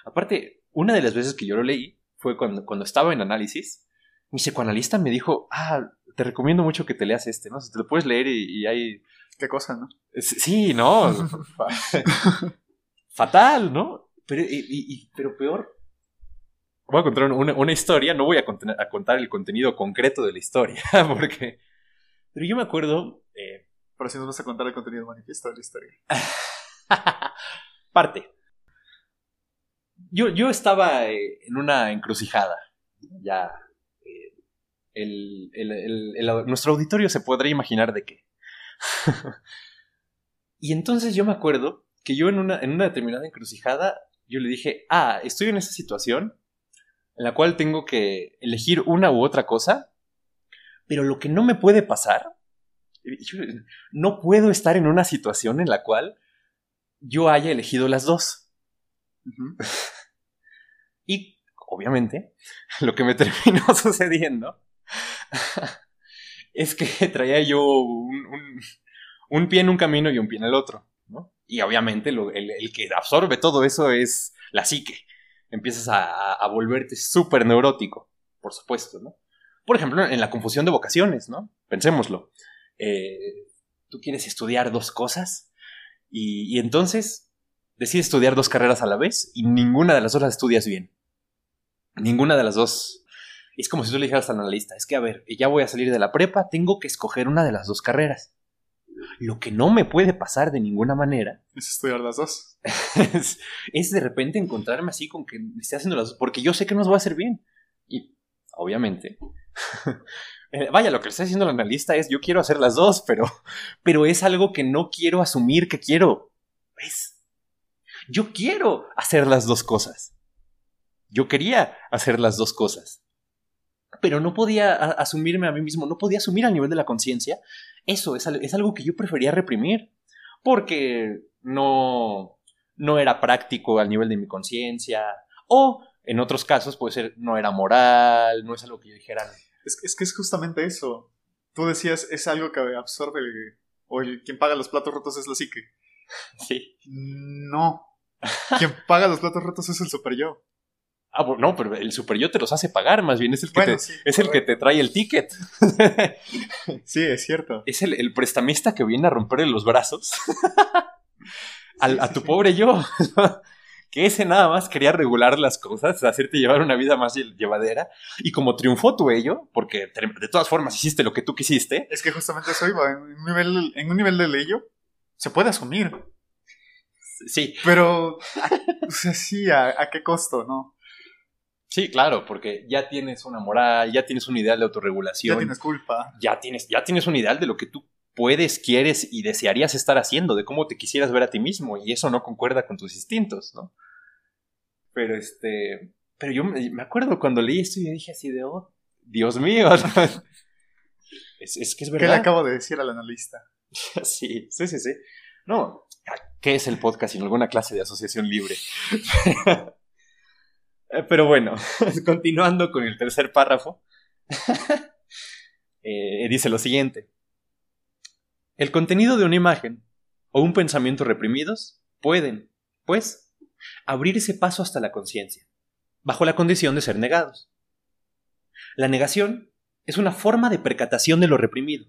Aparte, una de las veces que yo lo leí fue cuando, cuando estaba en análisis. Mi psicoanalista me dijo, ah, te recomiendo mucho que te leas este, ¿no? Si te lo puedes leer y, hay... ¿Qué cosa, no? Sí, no. Fatal, ¿no? Pero, pero peor, voy a contar una, historia, no voy a, contar el contenido concreto de la historia, porque... Pero yo me acuerdo... Eh, Pero si nos vas a contar el contenido manifiesto de la historia. Parte. Yo, yo estaba eh, en una encrucijada. Ya... El, nuestro auditorio se podrá imaginar de qué. y entonces yo me acuerdo que yo en una, en una determinada encrucijada, yo le dije, ah, estoy en esa situación en la cual tengo que elegir una u otra cosa, pero lo que no me puede pasar, no puedo estar en una situación en la cual yo haya elegido las dos. y obviamente, lo que me terminó sucediendo es que traía yo un, pie en un camino y un pie en el otro. Y obviamente el, que absorbe todo eso es la psique. Empiezas a, volverte súper neurótico, por supuesto, ¿no? Por ejemplo, en la confusión de vocaciones, ¿no? Pensémoslo. Eh, tú quieres estudiar dos cosas y, y entonces decides estudiar dos carreras a la vez y ninguna de las dos las estudias bien. Ninguna de las dos. Es como si tú le dijeras al analista, es que a ver, ya voy a salir de la prepa, tengo que escoger una de las dos carreras. Lo que no me puede pasar de ninguna manera es estudiar las dos. es, de repente encontrarme así con que me esté haciendo las dos, porque yo sé que nos va a hacer bien. Y obviamente, eh, vaya, lo que le está diciendo el analista es yo quiero hacer las dos, pero, pero es algo que no quiero asumir que quiero. ¿Ves? Yo quiero hacer las dos cosas. Yo quería hacer las dos cosas. Pero no podía asumirme a mí mismo, no podía asumir al nivel de la conciencia. Eso es, es, algo que yo prefería reprimir. Porque no, no era práctico al nivel de mi conciencia. O en otros casos puede ser no era moral, no es algo que yo dijera. Es, es que es justamente eso. Tú decías, es algo que absorbe, o quien paga los platos rotos es la psique. Sí. No. Quien paga los platos rotos es el super yo. Ah, no, pero el super yo te los hace pagar, más bien es el que, te, es el que te trae el ticket. sí, es cierto. Es el, prestamista que viene a romperle los brazos a tu pobre yo. que ese nada más quería regular las cosas, hacerte llevar una vida más llevadera. Y como triunfó tu ello, porque de todas formas hiciste lo que tú quisiste. Es que justamente eso iba. En un nivel, en un nivel de ello se puede asumir. Sí. Pero, o sea, sí, ¿a, qué costo, no? Sí, claro, porque ya tienes una moral, ya tienes un ideal de autorregulación. Ya tienes culpa. Ya tienes, ya tienes un ideal de lo que tú puedes, quieres y desearías estar haciendo, de cómo te quisieras ver a ti mismo, y eso no concuerda con tus instintos, ¿no? Pero este. Pero yo me acuerdo cuando leí esto y dije así de, oh, Dios mío. es, es, que es verdad. ¿Qué le acabo de decir al analista? sí, sí, sí, sí. No, ¿qué es el podcast sin alguna clase de asociación libre? Pero bueno, continuando con el tercer párrafo, eh, dice lo siguiente. El contenido de una imagen o un pensamiento reprimidos pueden, pues, abrir ese paso hasta la conciencia, bajo la condición de ser negados. La negación es una forma de percatación de lo reprimido.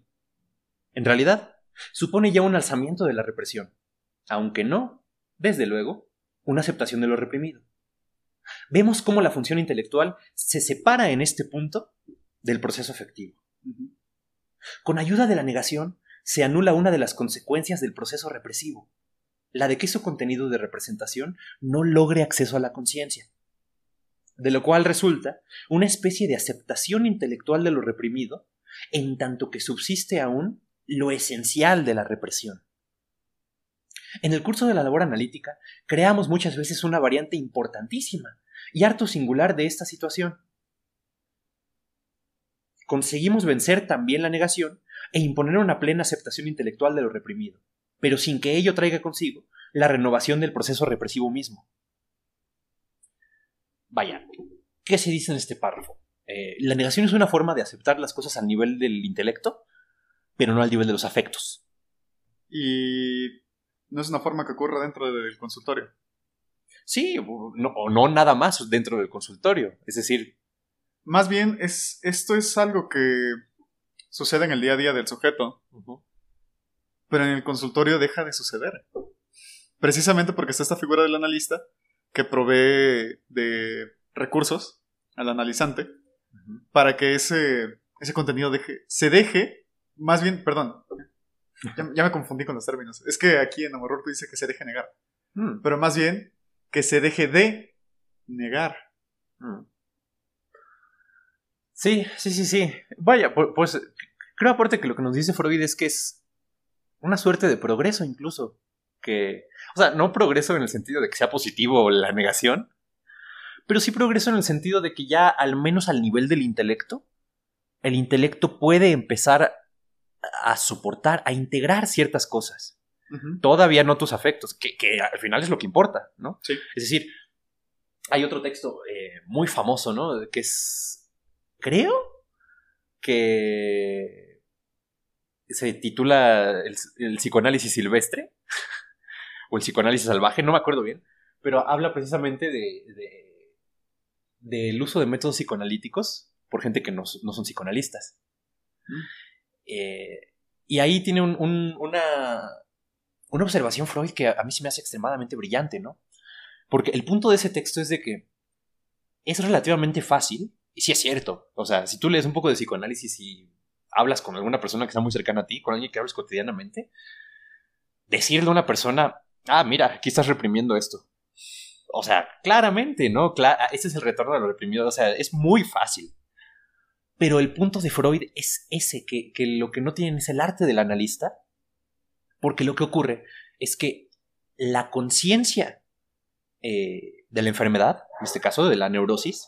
En realidad, supone ya un alzamiento de la represión, aunque no, desde luego, una aceptación de lo reprimido. Vemos cómo la función intelectual se separa en este punto del proceso efectivo. Con ayuda de la negación se anula una de las consecuencias del proceso represivo, la de que su contenido de representación no logre acceso a la conciencia, de lo cual resulta una especie de aceptación intelectual de lo reprimido, en tanto que subsiste aún lo esencial de la represión. En el curso de la labor analítica creamos muchas veces una variante importantísima y harto singular de esta situación. Conseguimos vencer también la negación e imponer una plena aceptación intelectual de lo reprimido, pero sin que ello traiga consigo la renovación del proceso represivo mismo. Vaya, ¿qué se dice en este párrafo? Eh, la negación es una forma de aceptar las cosas al nivel del intelecto, pero no al nivel de los afectos. Y no es una forma que ocurra dentro del consultorio. Sí, o no, nada más dentro del consultorio. Es decir. Más bien, es, esto es algo que sucede en el día a día del sujeto. Pero en el consultorio deja de suceder. Precisamente porque está esta figura del analista que provee de recursos al analizante para que ese, ese contenido deje, se deje, más bien, perdón, ya, me confundí con los términos. Es que aquí en tú dice que se deje negar. Hmm. Pero más bien que se deje de negar. Hmm. Sí, sí, sí, sí. Vaya, pues creo aparte que lo que nos dice Freud es que es una suerte de progreso incluso. Que, o sea, no progreso en el sentido de que sea positivo la negación, pero sí progreso en el sentido de que ya al menos al nivel del intelecto, el intelecto puede empezar a soportar, a integrar ciertas cosas. Todavía no tus afectos, que, al final es lo que importa, ¿no? Sí. Es decir, hay otro texto eh, muy famoso, ¿no? Que es, creo que se titula el, psicoanálisis silvestre o el psicoanálisis salvaje, no me acuerdo bien, pero habla precisamente de, del uso de métodos psicoanalíticos por gente que no, son psicoanalistas. Mm. Eh, y ahí tiene una, una observación Freud que a mí se me hace extremadamente brillante, ¿no? Porque el punto de ese texto es de que es relativamente fácil, y sí es cierto, o sea, si tú lees un poco de psicoanálisis y hablas con alguna persona que está muy cercana a ti, con alguien que hablas cotidianamente, decirle a una persona, ah, mira, aquí estás reprimiendo esto. O sea, claramente, ¿no? ese es el retorno de lo reprimido, o sea, es muy fácil. Pero el punto de Freud es ese, que, que lo que no tienen es el arte del analista, porque lo que ocurre es que la conciencia eh, de la enfermedad, en este caso de la neurosis,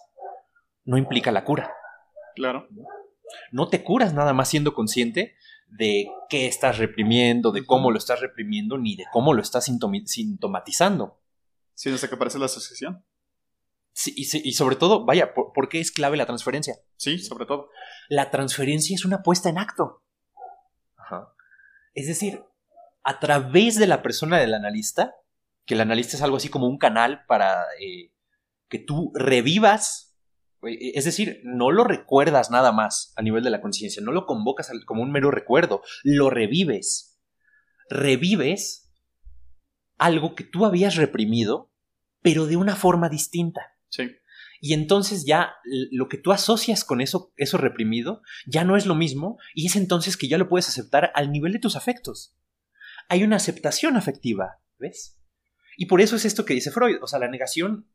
no implica la cura. Claro. No te curas nada más siendo consciente de qué estás reprimiendo, de cómo lo estás reprimiendo, ni de cómo lo estás sintomatizando. Sí, hasta que aparece la asociación. Sí, y, sobre todo, vaya, ¿por, qué es clave la transferencia? Sí, sobre todo. La transferencia es una puesta en acto. Ajá. Es decir, a través de la persona del analista, que el analista es algo así como un canal para eh, que tú revivas, eh, es decir, no lo recuerdas nada más a nivel de la conciencia, no lo convocas como un mero recuerdo, lo revives. Revives algo que tú habías reprimido, pero de una forma distinta. Sí. Y entonces ya lo que tú asocias con eso, eso reprimido, ya no es lo mismo, y es entonces que ya lo puedes aceptar al nivel de tus afectos. Hay una aceptación afectiva, ¿ves? Y por eso es esto que dice Freud. O sea, la negación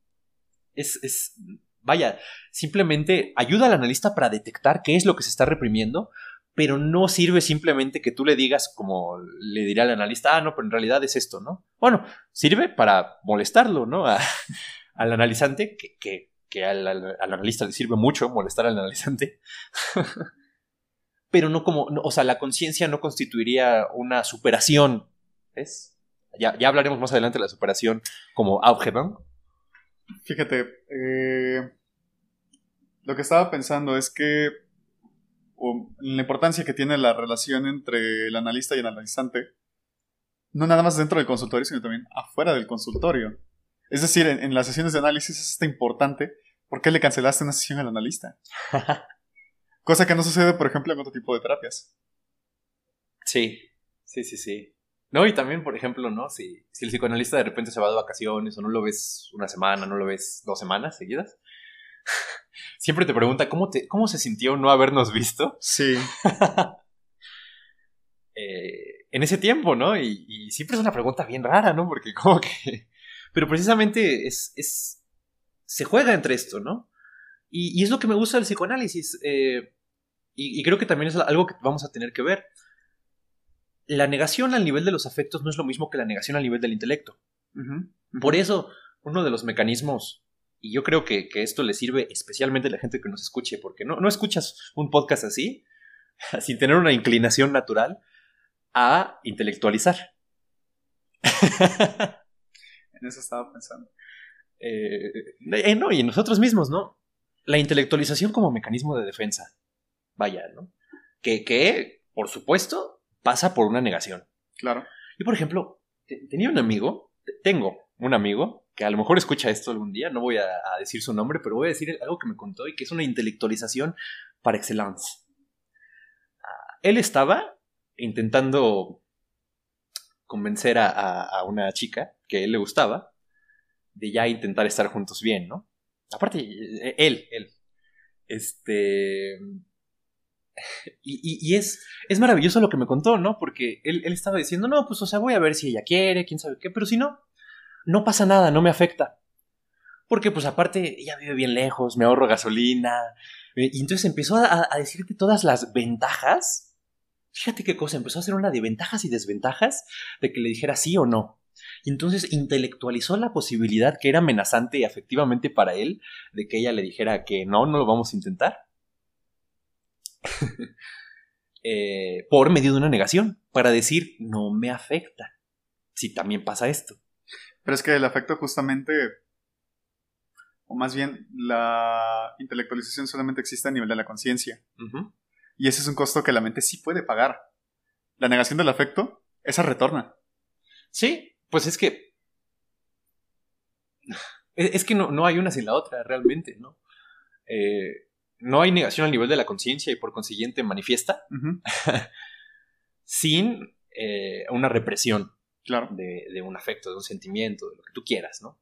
es, es, vaya, simplemente ayuda al analista para detectar qué es lo que se está reprimiendo, pero no sirve simplemente que tú le digas, como le dirá al analista, ah, no, pero en realidad es esto, ¿no? Bueno, sirve para molestarlo, ¿no? al analizante, que, que, al, al, analista le sirve mucho molestar al analizante. pero no como, o sea, la conciencia no constituiría una superación, ¿ves? Ya, hablaremos más adelante de la superación como Aufhebung. Fíjate, eh, lo que estaba pensando es que la importancia que tiene la relación entre el analista y el analizante, no nada más dentro del consultorio, sino también afuera del consultorio. Es decir, en, las sesiones de análisis es tan importante, ¿por qué le cancelaste una sesión al analista? Cosa que no sucede, por ejemplo, en otro tipo de terapias. Sí, sí, sí, sí. No, y también, por ejemplo, ¿no? Si, si el psicoanalista de repente se va de vacaciones o no lo ves una semana, no lo ves dos semanas seguidas, siempre te pregunta cómo, te, cómo se sintió no habernos visto. Sí. Eh, en ese tiempo, ¿no? Y, siempre es una pregunta bien rara, ¿no? Porque como que... Pero precisamente es... es se juega entre esto, ¿no? Y, es lo que me gusta del psicoanálisis. Eh, y, y creo que también es algo que vamos a tener que ver la negación al nivel de los afectos no es lo mismo que la negación al nivel del intelecto. Por eso, uno de los mecanismos, y yo creo que, esto le sirve especialmente a la gente que nos escuche, porque no, no escuchas un podcast así, sin tener una inclinación natural a intelectualizar. en eso estaba pensando. Eh, eh, no, y en nosotros mismos, ¿no? La intelectualización como mecanismo de defensa. Vaya, ¿no? Que, que por supuesto, pasa por una negación. Claro. Yo, por ejemplo, tenía un amigo, tengo un amigo, que a lo mejor escucha esto algún día, no voy a, decir su nombre, pero voy a decir algo que me contó y que es una intelectualización par excellence. Ah, él estaba intentando convencer a, a, una chica que él le gustaba de ya intentar estar juntos bien, ¿no? Aparte, e, él, él. Este y, es, es maravilloso lo que me contó, ¿no? Porque él, estaba diciendo, no, pues o sea, voy a ver si ella quiere, quién sabe qué, pero si no, no pasa nada, no me afecta. Porque pues aparte ella vive bien lejos, me ahorro gasolina. Eh, y entonces empezó a, a decirte todas las ventajas. Fíjate qué cosa, empezó a hacer una de ventajas y desventajas de que le dijera sí o no. Y entonces intelectualizó la posibilidad que era amenazante efectivamente para él de que ella le dijera que no, no lo vamos a intentar. Eh, por medio de una negación, para decir no me afecta, si también pasa esto. Pero es que el afecto justamente, o más bien la intelectualización solamente existe a nivel de la conciencia. Y ese es un costo que la mente sí puede pagar. La negación del afecto, esa retorna. Sí, pues es que... Es que no, hay una sin la otra, realmente, ¿no? Eh, no hay negación al nivel de la conciencia y por consiguiente manifiesta sin eh, una represión claro. de, un afecto, de un sentimiento, de lo que tú quieras, ¿no?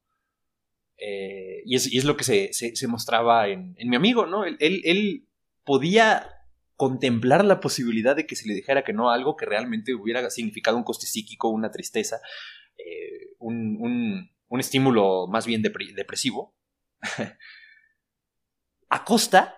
Eh, y, es, lo que se, mostraba en, mi amigo, ¿no? Él, podía contemplar la posibilidad de que se le dijera que no a algo que realmente hubiera significado un coste psíquico, una tristeza, eh, un, estímulo más bien depresivo, a costa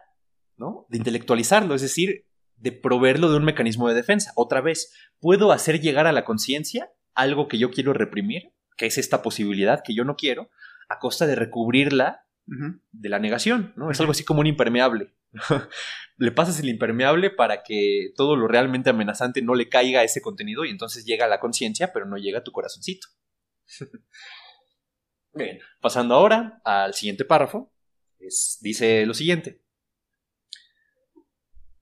¿no? de intelectualizarlo, es decir, de proveerlo de un mecanismo de defensa. Otra vez, puedo hacer llegar a la conciencia algo que yo quiero reprimir, que es esta posibilidad que yo no quiero, a costa de recubrirla de la negación, ¿no? Es algo así como un impermeable. le pasas el impermeable para que todo lo realmente amenazante no le caiga a ese contenido y entonces llega a la conciencia, pero no llega a tu corazoncito. Bien, pasando ahora al siguiente párrafo, dice lo siguiente.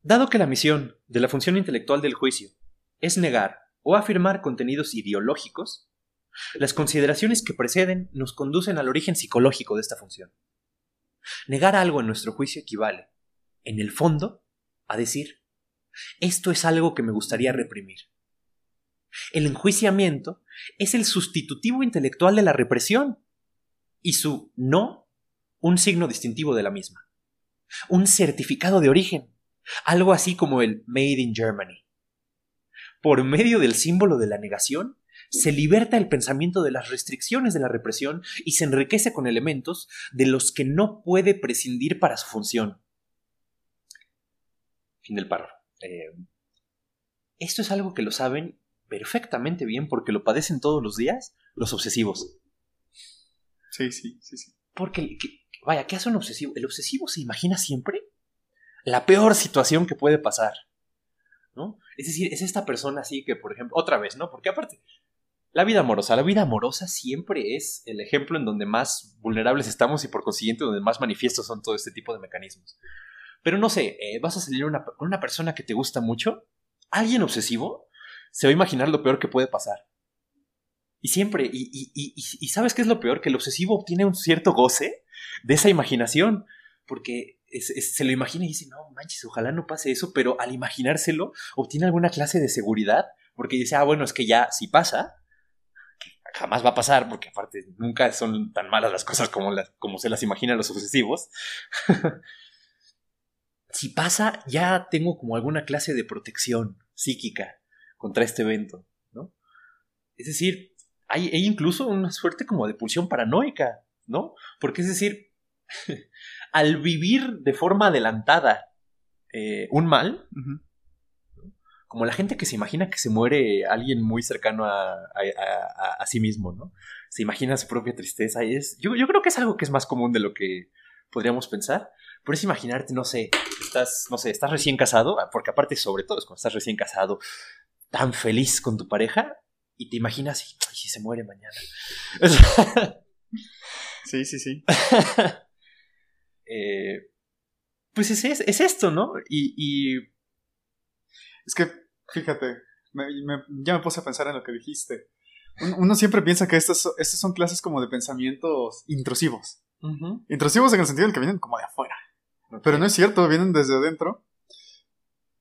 Dado que la misión de la función intelectual del juicio es negar o afirmar contenidos ideológicos, las consideraciones que preceden nos conducen al origen psicológico de esta función. Negar algo en nuestro juicio equivale, en el fondo, a decir, esto es algo que me gustaría reprimir. El enjuiciamiento es el sustitutivo intelectual de la represión y su no un signo distintivo de la misma, un certificado de origen, algo así como el Made in Germany por medio del símbolo de la negación, se liberta el pensamiento de las restricciones de la represión y se enriquece con elementos de los que no puede prescindir para su función. Fin del párrafo. Eh, esto es algo que lo saben perfectamente bien porque lo padecen todos los días los obsesivos. Sí, sí, sí, sí. Porque, vaya, ¿qué hace un obsesivo? El obsesivo se imagina siempre la peor situación que puede pasar. ¿no? Es decir, es esta persona así que, por ejemplo, otra vez, ¿no? Porque aparte, la vida amorosa, la vida amorosa siempre es el ejemplo en donde más vulnerables estamos y por consiguiente donde más manifiestos son todo este tipo de mecanismos. Pero no sé, eh, vas a salir con una persona que te gusta mucho, alguien obsesivo, se va a imaginar lo peor que puede pasar. Y siempre, y, ¿sabes qué es lo peor? Que el obsesivo obtiene un cierto goce de esa imaginación, porque se lo imagina y dice, no manches, ojalá no pase eso, pero al imaginárselo obtiene alguna clase de seguridad, porque dice, ah, bueno, es que ya si pasa, jamás va a pasar, porque aparte nunca son tan malas las cosas como, las, como se las imaginan los obsesivos. si pasa, ya tengo como alguna clase de protección psíquica contra este evento, ¿no? Es decir, hay, hay incluso una suerte como de pulsión paranoica, ¿no? Porque es decir, al vivir de forma adelantada eh, un mal, como la gente que se imagina que se muere alguien muy cercano a, sí mismo, ¿no? Se imagina su propia tristeza y es, yo, creo que es algo que es más común de lo que podríamos pensar. Por eso imaginarte, no sé, estás, no sé, estás recién casado, ah, porque aparte sobre todo es cuando estás recién casado, tan feliz con tu pareja y te imaginas, y si se muere mañana. Sí, sí, sí. Eh, pues es, es, esto, ¿no? Y, Es que, fíjate, ya me puse a pensar en lo que dijiste. Uno, siempre piensa que estas, estas, son clases como de pensamientos intrusivos. Intrusivos en el sentido de que vienen como de afuera. Pero no es cierto, vienen desde adentro.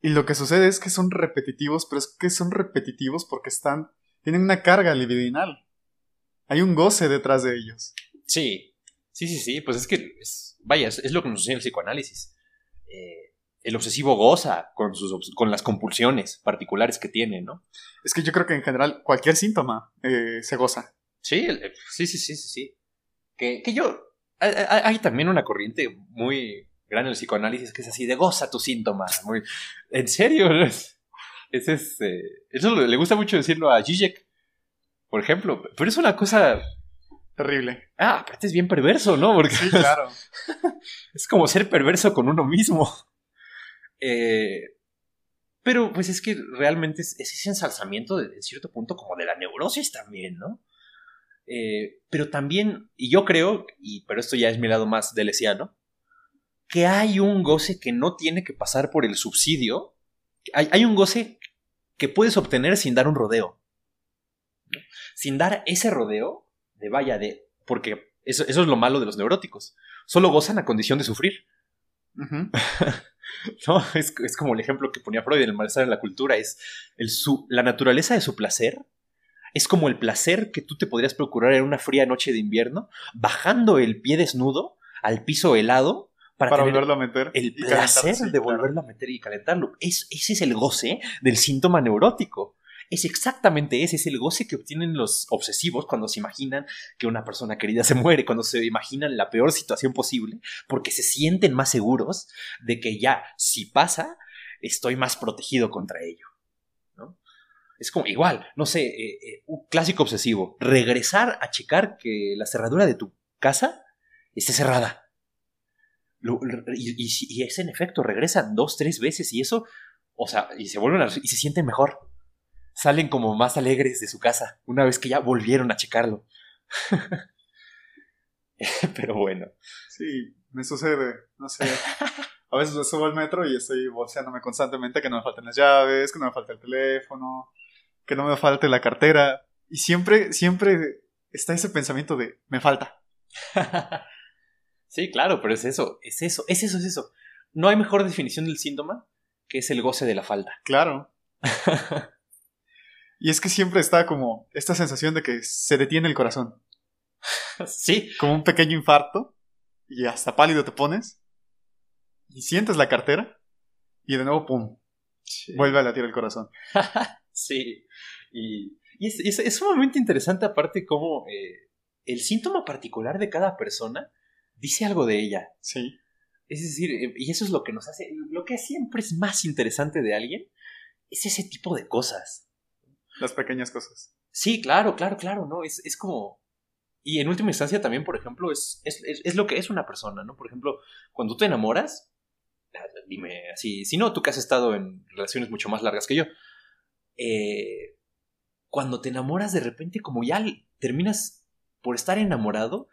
Y lo que sucede es que son repetitivos, pero es que son repetitivos porque están. tienen una carga libidinal. Hay un goce detrás de ellos. Sí, sí, sí, sí. Pues es que vaya, es, lo que nos enseña el psicoanálisis. Eh, el obsesivo goza con, sus, con las compulsiones particulares que tiene, ¿no? Es que yo creo que en general cualquier síntoma eh, se goza. Sí, sí, sí, sí, sí. Que, que yo... Hay, también una corriente muy grande en el psicoanálisis que es así de goza tu síntoma. Muy, en serio, es, es, eh, eso le gusta mucho decirlo a Zizek por ejemplo. Pero es una cosa Terrible. Ah, aparte es bien perverso, ¿no? Porque Sí, claro. es como ser perverso con uno mismo. Eh, pero pues es que realmente es, es ese ensalzamiento de, de cierto punto como de la neurosis también, ¿no? Eh, pero también, y yo creo, y pero esto ya es mi lado más delesiano, que hay un goce que no tiene que pasar por el subsidio. Hay, hay un goce que puedes obtener sin dar un rodeo. ¿no? Sin dar ese rodeo de vaya de. Porque eso, eso es lo malo de los neuróticos. Solo gozan a condición de sufrir. ¿no? Es, es como el ejemplo que ponía Freud en el malestar en la cultura. Es el su, la naturaleza de su placer. Es como el placer que tú te podrías procurar en una fría noche de invierno, bajando el pie desnudo al piso helado para, volverlo a meter. el placer sí, de claro. volverlo a meter y calentarlo. Es, ese es el goce del síntoma neurótico. Es exactamente ese, es el goce que obtienen los obsesivos cuando se imaginan que una persona querida se muere, cuando se imaginan la peor situación posible, porque se sienten más seguros de que ya, si pasa, estoy más protegido contra ello. ¿no? Es como igual, no sé, eh, eh, un clásico obsesivo, regresar a checar que la cerradura de tu casa esté cerrada. Lo- y, y y es en efecto, regresan dos, tres veces y eso, o sea, y se vuelven a, y se sienten mejor. Salen como más alegres de su casa una vez que ya volvieron a checarlo. Pero bueno, Sí, me sucede. No sé. A veces me subo al metro y estoy bolseándome constantemente que no me falten las llaves, que no me falte el teléfono, que no me falte la cartera. Y siempre, siempre está ese pensamiento de me falta. sí, claro, pero es eso, es eso, es eso, es eso. No hay mejor definición del síntoma que es el goce de la falta. Claro. Y es que siempre está como esta sensación de que se detiene el corazón. sí, Como un pequeño infarto. Y hasta pálido te pones. Y sientes la cartera. Y de nuevo, ¡pum! Vuelve a latir el corazón. sí. Y, y es, es- es sumamente interesante aparte cómo eh, el síntoma particular de cada persona dice algo de ella. Sí. Es decir, eh, y eso es lo que nos hace, lo que siempre es más interesante de alguien, es ese tipo de cosas. Las pequeñas cosas. Sí, claro, claro, claro, ¿no? Es, es como... Y en última instancia también, por ejemplo, es, es, es- lo que es una persona, ¿no? Por ejemplo, cuando te enamoras, dime así, si no, tú que has estado en relaciones mucho más largas que yo, eh, cuando te enamoras de repente, como ya terminas por estar enamorado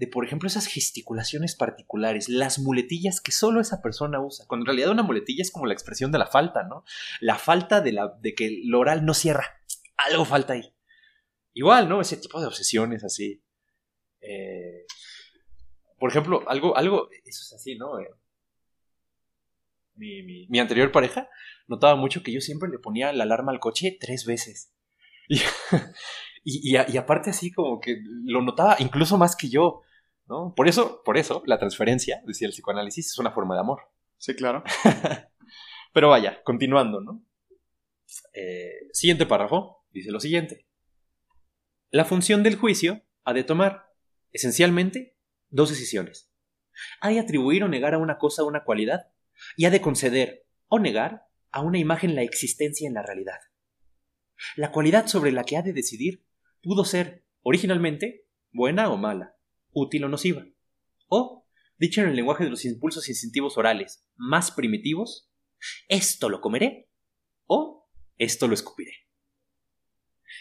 de, por ejemplo, esas gesticulaciones particulares, las muletillas que solo esa persona usa, cuando en realidad una muletilla es como la expresión de la falta, ¿no? La falta de, la, de que el oral no cierra, algo falta ahí. Igual, ¿no? Ese tipo de obsesiones así. Eh, por ejemplo, algo, algo, eso es así, ¿no? Eh, mi, mi- anterior pareja notaba mucho que yo siempre le ponía la alarma al coche tres veces. Y, y aparte así como que lo notaba incluso más que yo, ¿no? Por eso, por eso, la transferencia, decía el psicoanálisis, es una forma de amor. Sí, claro. Pero vaya, continuando, ¿no? Eh, siguiente párrafo, dice lo siguiente. La función del juicio ha de tomar, esencialmente, dos decisiones. Ha de atribuir o negar a una cosa una cualidad, y ha de conceder o negar a una imagen la existencia en la realidad. La cualidad sobre la que ha de decidir pudo ser, originalmente, buena o mala, útil o nociva, o, dicho en el lenguaje de los impulsos instintivos orales más primitivos, esto lo comeré o esto lo escupiré.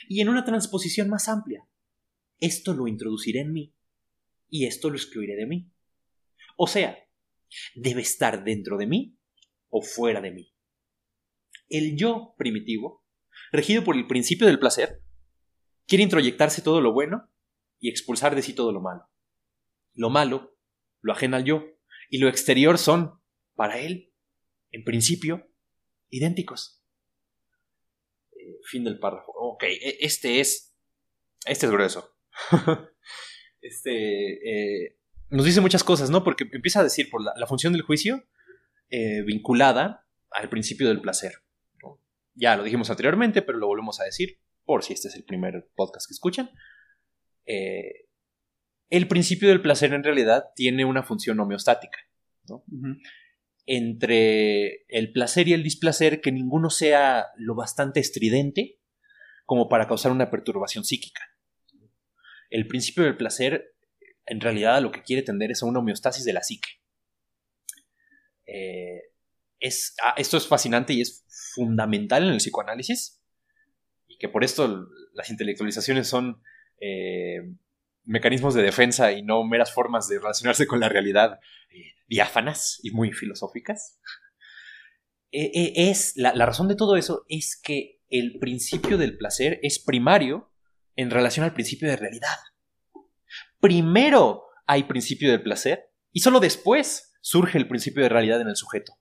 Y en una transposición más amplia, esto lo introduciré en mí y esto lo excluiré de mí. O sea, debe estar dentro de mí o fuera de mí. El yo primitivo, regido por el principio del placer, quiere introyectarse todo lo bueno y expulsar de sí todo lo malo. Lo malo lo ajena al yo y lo exterior son, para él, en principio, idénticos. Eh, fin del párrafo. Ok, e- este es. Este es grueso. este. eh, nos dice muchas cosas, ¿no? Porque empieza a decir por la, función del juicio eh, vinculada al principio del placer. Ya lo dijimos anteriormente, pero lo volvemos a decir, por si este es el primer podcast que escuchan. Eh, el principio del placer en realidad tiene una función homeostática entre el placer y el displacer, que ninguno sea lo bastante estridente como para causar una perturbación psíquica. El principio del placer, en realidad, lo que quiere tender es a una homeostasis de la psique. Eh, es, ah, esto es fascinante y es fundamental en el psicoanálisis, y que por esto las intelectualizaciones son eh, mecanismos de defensa y no meras formas de relacionarse con la realidad eh, diáfanas y muy filosóficas. es, la razón de todo eso es que el principio del placer es primario en relación al principio de realidad. Primero hay principio del placer y solo después surge el principio de realidad en el sujeto.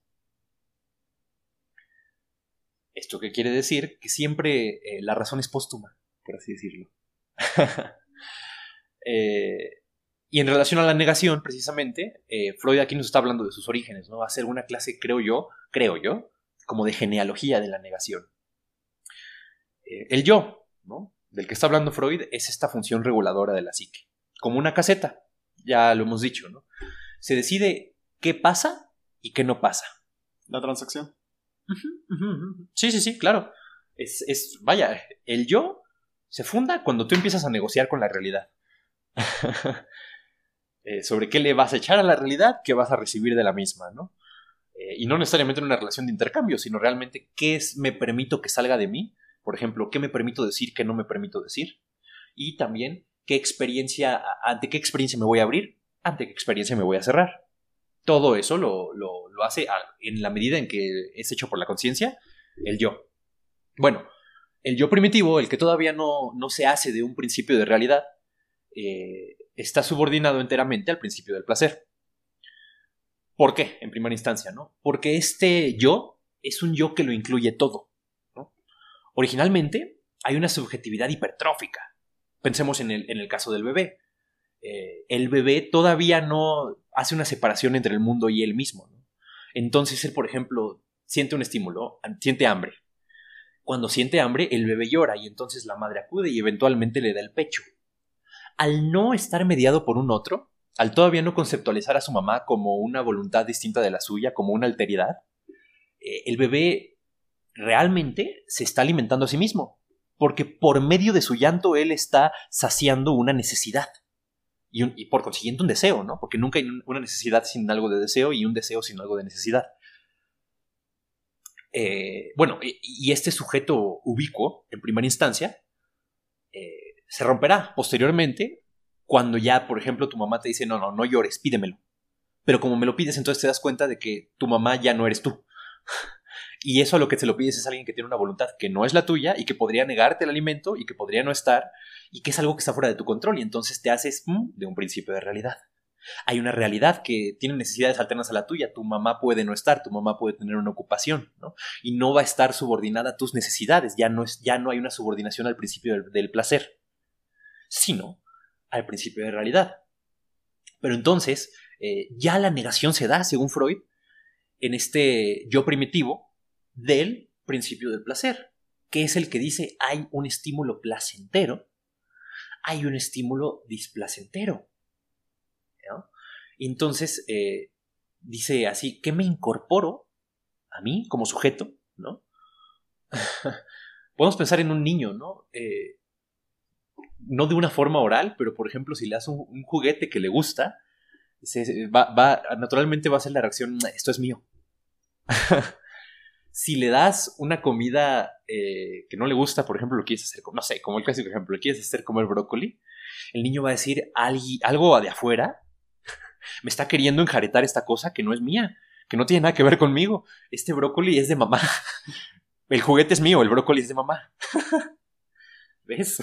¿Esto qué quiere decir? Que siempre eh, la razón es póstuma, por así decirlo. Eh, y en relación a la negación, precisamente, eh, Freud aquí nos está hablando de sus orígenes, ¿no? Va a ser una clase, creo yo, creo yo, como de genealogía de la negación. el yo, ¿no? Del que está hablando Freud es esta función reguladora de la psique, como una caseta, ya lo hemos dicho, ¿no? Se decide qué pasa y qué no pasa. La transacción. Sí, sí, sí, claro. Es, es, vaya, el yo se funda cuando tú empiezas a negociar con la realidad. Eh, sobre qué le vas a echar a la realidad, qué vas a recibir de la misma, ¿no? Eh, y no necesariamente en una relación de intercambio, sino realmente qué es, me permito que salga de mí. Por ejemplo, qué me permito decir, qué no me permito decir. Y también qué experiencia, ante qué experiencia me voy a abrir, ante qué experiencia me voy a cerrar todo eso lo, hace en la medida en que es hecho por la conciencia, el yo. Bueno, el yo primitivo, el que todavía no, se hace de un principio de realidad, eh, está subordinado enteramente al principio del placer. ¿Por qué? En primera instancia, ¿no? Porque este yo es un yo que lo incluye todo. Originalmente hay una subjetividad hipertrófica. Pensemos en el, en el caso del bebé. Eh, el bebé todavía no hace una separación entre el mundo y él mismo. Entonces él, por ejemplo, siente un estímulo, siente hambre. Cuando siente hambre, el bebé llora y entonces la madre acude y eventualmente le da el pecho. Al no estar mediado por un otro, al todavía no conceptualizar a su mamá como una voluntad distinta de la suya, como una alteridad, eh, el bebé realmente se está alimentando a sí mismo, porque por medio de su llanto él está saciando una necesidad y, por consiguiente un deseo, ¿no? Porque nunca hay una necesidad sin algo de deseo y un deseo sin algo de necesidad. Eh, bueno, y, este sujeto ubicuo, en primera instancia, eh, se romperá posteriormente cuando ya, por ejemplo, tu mamá te dice, no, no, no llores, pídemelo. Pero como me lo pides, entonces te das cuenta de que tu mamá ya no eres tú. Y eso a lo que te lo pides es alguien que tiene una voluntad que no es la tuya y que podría negarte el alimento y que podría no estar y que es algo que está fuera de tu control y entonces te haces mm, de un principio de realidad. Hay una realidad que tiene necesidades alternas a la tuya. Tu mamá puede no estar, tu mamá puede tener una ocupación, ¿no? Y no va a estar subordinada a tus necesidades. Ya no, es, ya no hay una subordinación al principio del, placer, sino al principio de realidad. Pero entonces, eh, ya la negación se da, según Freud, en este yo primitivo del principio del placer, que es el que dice hay un estímulo placentero, hay un estímulo displacentero. entonces eh, dice así, ¿qué me incorporo a mí como sujeto? ¿no? Podemos pensar en un niño, ¿no? Eh, no de una forma oral, pero por ejemplo, si le das un, juguete que le gusta, va, naturalmente va a ser la reacción, esto es mío. si le das una comida eh, que no le gusta, por ejemplo, lo quieres hacer, no sé, como el clásico ejemplo, le quieres hacer comer brócoli, el niño va a decir algo de afuera, me está queriendo enjaretar esta cosa que no es mía, que no tiene nada que ver conmigo. Este brócoli es de mamá. El juguete es mío, el brócoli es de mamá. ¿Ves?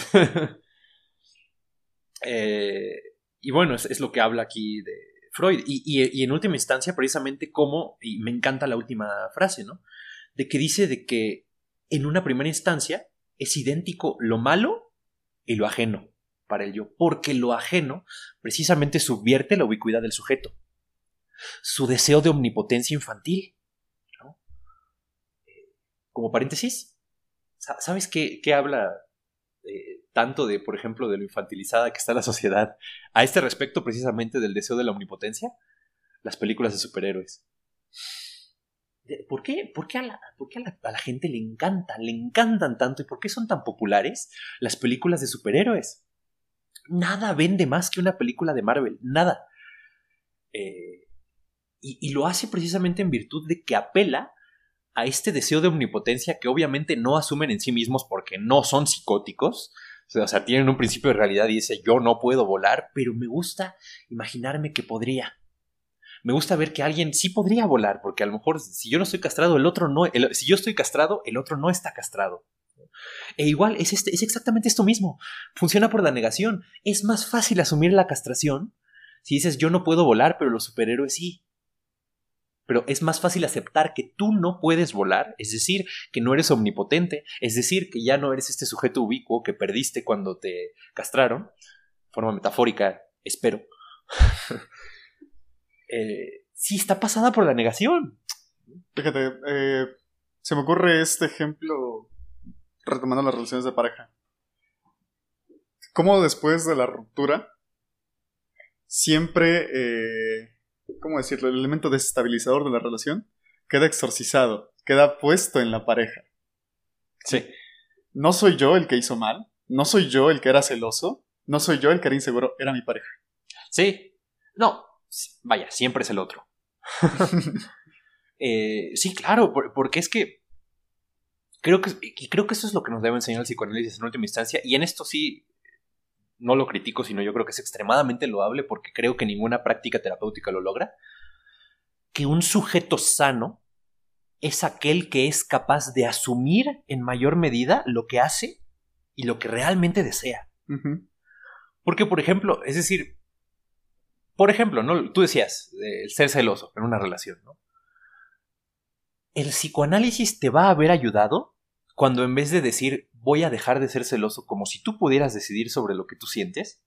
Eh, y bueno, es, lo que habla aquí de Freud. Y, y, en última instancia, precisamente, como, y me encanta la última frase, ¿no? de que dice de que en una primera instancia es idéntico lo malo y lo ajeno para el yo, porque lo ajeno precisamente subvierte la ubicuidad del sujeto, su deseo de omnipotencia infantil. Como paréntesis, ¿sabes qué, habla eh, tanto de, por ejemplo, de lo infantilizada que está la sociedad a este respecto precisamente del deseo de la omnipotencia? Las películas de superhéroes. ¿Por qué, por qué, a, la, por qué a, la, gente le encantan, le encantan tanto y por qué son tan populares las películas de superhéroes? Nada vende más que una película de Marvel, nada. Eh, y, lo hace precisamente en virtud de que apela a este deseo de omnipotencia que obviamente no asumen en sí mismos porque no son psicóticos. O sea, tienen un principio de realidad y dice yo no puedo volar, pero me gusta imaginarme que podría. Me gusta ver que alguien sí podría volar, porque a lo mejor si yo no estoy castrado, el otro no, si yo estoy castrado, el otro no está castrado. E igual es, este, es exactamente esto mismo. Funciona por la negación. Es más fácil asumir la castración si dices yo no puedo volar, pero los superhéroes sí. Pero es más fácil aceptar que tú no puedes volar, es decir, que no eres omnipotente, es decir, que ya no eres este sujeto ubicuo que perdiste cuando te castraron, forma metafórica, espero. eh, sí, está pasada por la negación. Fíjate, eh, se me ocurre este ejemplo retomando las relaciones de pareja. Cómo después de la ruptura, siempre, eh, ¿cómo decirlo? El elemento desestabilizador de la relación queda exorcizado, queda puesto en la pareja. Sí. No soy yo el que hizo mal, no soy yo el que era celoso, no soy yo el que era inseguro, era mi pareja. Sí. No, vaya, siempre es el otro. eh, sí, claro, porque es que creo que, y creo que eso es lo que nos debe enseñar el psicoanálisis en última instancia, y en esto sí no lo critico, sino yo creo que es extremadamente loable porque creo que ninguna práctica terapéutica lo logra, que un sujeto sano es aquel que es capaz de asumir en mayor medida lo que hace y lo que realmente desea. Porque, por ejemplo, es decir, por ejemplo, ¿no? Tú decías, el ser celoso en una relación, ¿no? El psicoanálisis te va a haber ayudado cuando en vez de decir voy a dejar de ser celoso como si tú pudieras decidir sobre lo que tú sientes,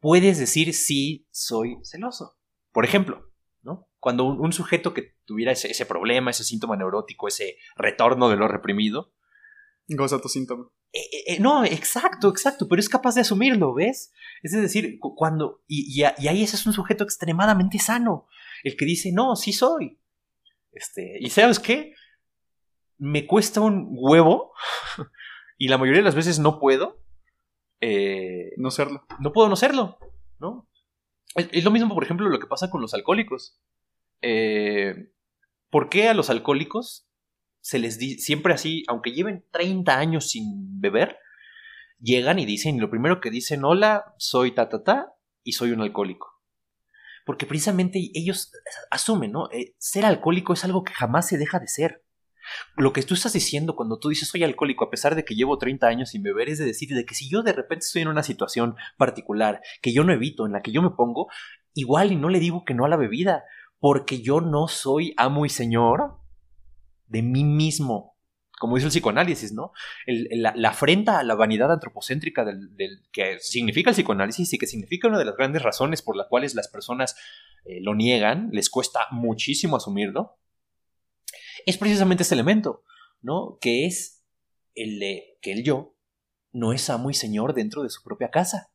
puedes decir sí soy celoso. Por ejemplo, ¿no? Cuando un, sujeto que tuviera ese, problema, ese síntoma neurótico, ese retorno de lo reprimido, goza tu síntoma. Eh, eh, eh, no, exacto, exacto, pero es capaz de asumirlo, ¿ves? Es decir, cuando. Y, y, ahí ese es un sujeto extremadamente sano. El que dice, no, sí soy. Este, y sabes qué? Me cuesta un huevo. y la mayoría de las veces no puedo. no serlo. No puedo no serlo, ¿no? Es, lo mismo, por ejemplo, lo que pasa con los alcohólicos. ¿Por qué a los alcohólicos se les dice, siempre así, aunque lleven 30 años sin beber, llegan y dicen, y lo primero que dicen, hola, soy ta, ta, ta, y soy un alcohólico. Porque precisamente ellos asumen, ¿no? Eh, ser alcohólico es algo que jamás se deja de ser. Lo que tú estás diciendo cuando tú dices soy alcohólico a pesar de que llevo 30 años sin beber es de decir de que si yo de repente estoy en una situación particular que yo no evito, en la que yo me pongo, igual y no le digo que no a la bebida, porque yo no soy amo y señor de mí mismo, como dice el psicoanálisis, ¿no? la, afrenta a la vanidad antropocéntrica del, que significa el psicoanálisis y que significa una de las grandes razones por las cuales las personas eh, lo niegan, les cuesta muchísimo asumirlo, es precisamente este elemento, ¿no? Que es el de que el yo no es amo y señor dentro de su propia casa.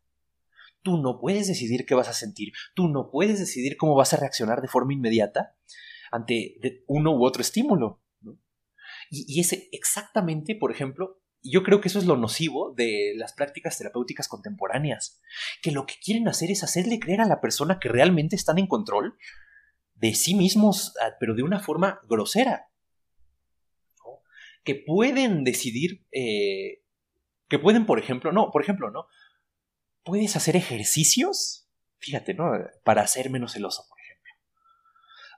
Tú no puedes decidir qué vas a sentir, tú no puedes decidir cómo vas a reaccionar de forma inmediata ante uno u otro estímulo. Y, es exactamente, por ejemplo, yo creo que eso es lo nocivo de las prácticas terapéuticas contemporáneas, que lo que quieren hacer es hacerle creer a la persona que realmente están en control de sí mismos, ah, pero de una forma grosera. Que pueden decidir, eh, que pueden, por ejemplo, no, por ejemplo, ¿no? Puedes hacer ejercicios, fíjate, ¿no? Para ser menos celoso, por ejemplo.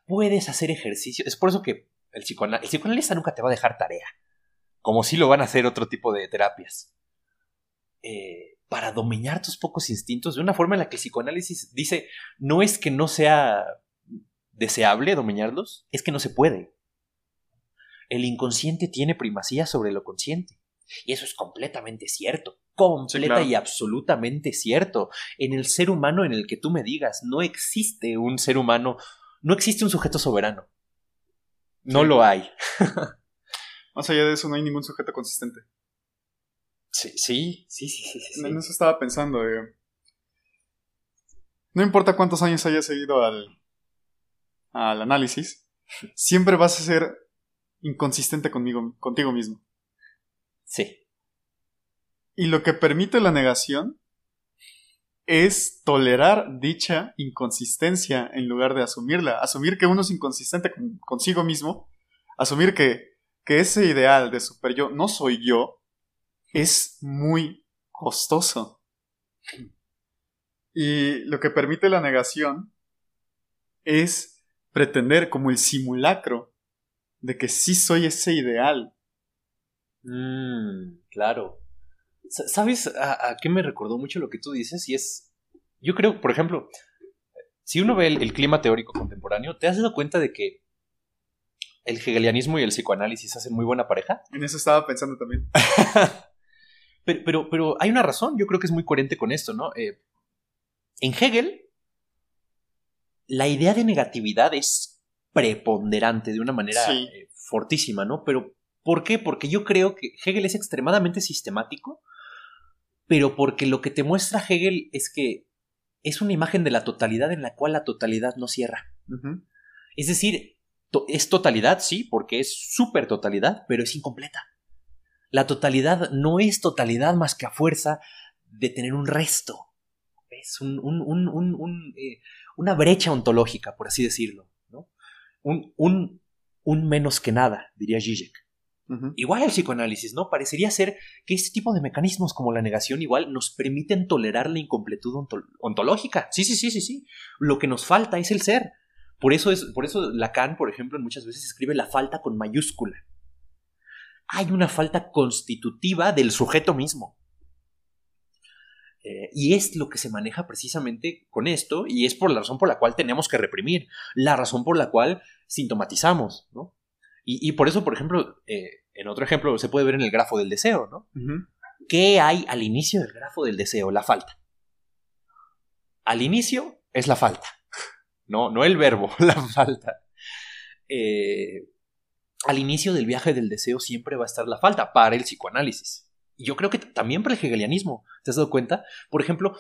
Puedes hacer ejercicios, es por eso que el, psicoanalista nunca te va a dejar tarea, como si lo van a hacer otro tipo de terapias. Eh, para dominar tus pocos instintos de una forma en la que el psicoanálisis dice, no es que no sea deseable dominarlos, es que no se puede. El inconsciente tiene primacía sobre lo consciente. Y eso es completamente cierto, completa y absolutamente cierto. En el ser humano en el que tú me digas, no existe un ser humano, no existe un sujeto soberano. No lo hay. Más allá de eso, no hay ningún sujeto consistente. Sí, sí, sí, sí, sí. En eso estaba pensando. Eh. No importa cuántos años hayas seguido al, al análisis, siempre vas a ser inconsistente conmigo, contigo mismo. Sí. Y lo que permite la negación es tolerar dicha inconsistencia en lugar de asumirla. Asumir que uno es inconsistente consigo mismo, asumir que, que ese ideal de super yo no soy yo, es muy costoso. Y lo que permite la negación es pretender como el simulacro de que sí soy ese ideal. Mmm, claro. ¿Sabes a, qué me recordó mucho lo que tú dices? Y es, yo creo, por ejemplo, si uno ve el, clima teórico contemporáneo, ¿te has dado cuenta de que el hegelianismo y el psicoanálisis hacen muy buena pareja? En eso estaba pensando también. pero, pero, hay una razón, yo creo que es muy coherente con esto, ¿no? Eh, en Hegel, la idea de negatividad es preponderante de una manera eh, fortísima, ¿no? Pero ¿por qué? Porque yo creo que Hegel es extremadamente sistemático pero porque lo que te muestra Hegel es que es una imagen de la totalidad en la cual la totalidad no cierra. Es decir, es totalidad, sí, porque es súper totalidad, pero es incompleta. La totalidad no es totalidad más que a fuerza de tener un resto. Es un, eh, una brecha ontológica, por así decirlo. ¿no? Un, menos que nada, diría Zizek. Igual el psicoanálisis, ¿no? Parecería ser que este tipo de mecanismos como la negación igual nos permiten tolerar la incompletud ontológica. Sí, sí, sí, sí, sí. Lo que nos falta es el ser. Por eso, es, por eso Lacan, por ejemplo, muchas veces escribe la falta con mayúscula. Hay una falta constitutiva del sujeto mismo. Eh, y es lo que se maneja precisamente con esto, y es por la razón por la cual tenemos que reprimir, la razón por la cual sintomatizamos, ¿no? Y, por eso, por ejemplo, eh, en otro ejemplo se puede ver en el grafo del deseo, ¿no? ¿Qué hay al inicio del grafo del deseo? La falta. Al inicio es la falta. No, no el verbo, la falta. Eh, al inicio del viaje del deseo siempre va a estar la falta para el psicoanálisis. Yo creo que también para el hegelianismo. ¿Te has dado cuenta? Por ejemplo,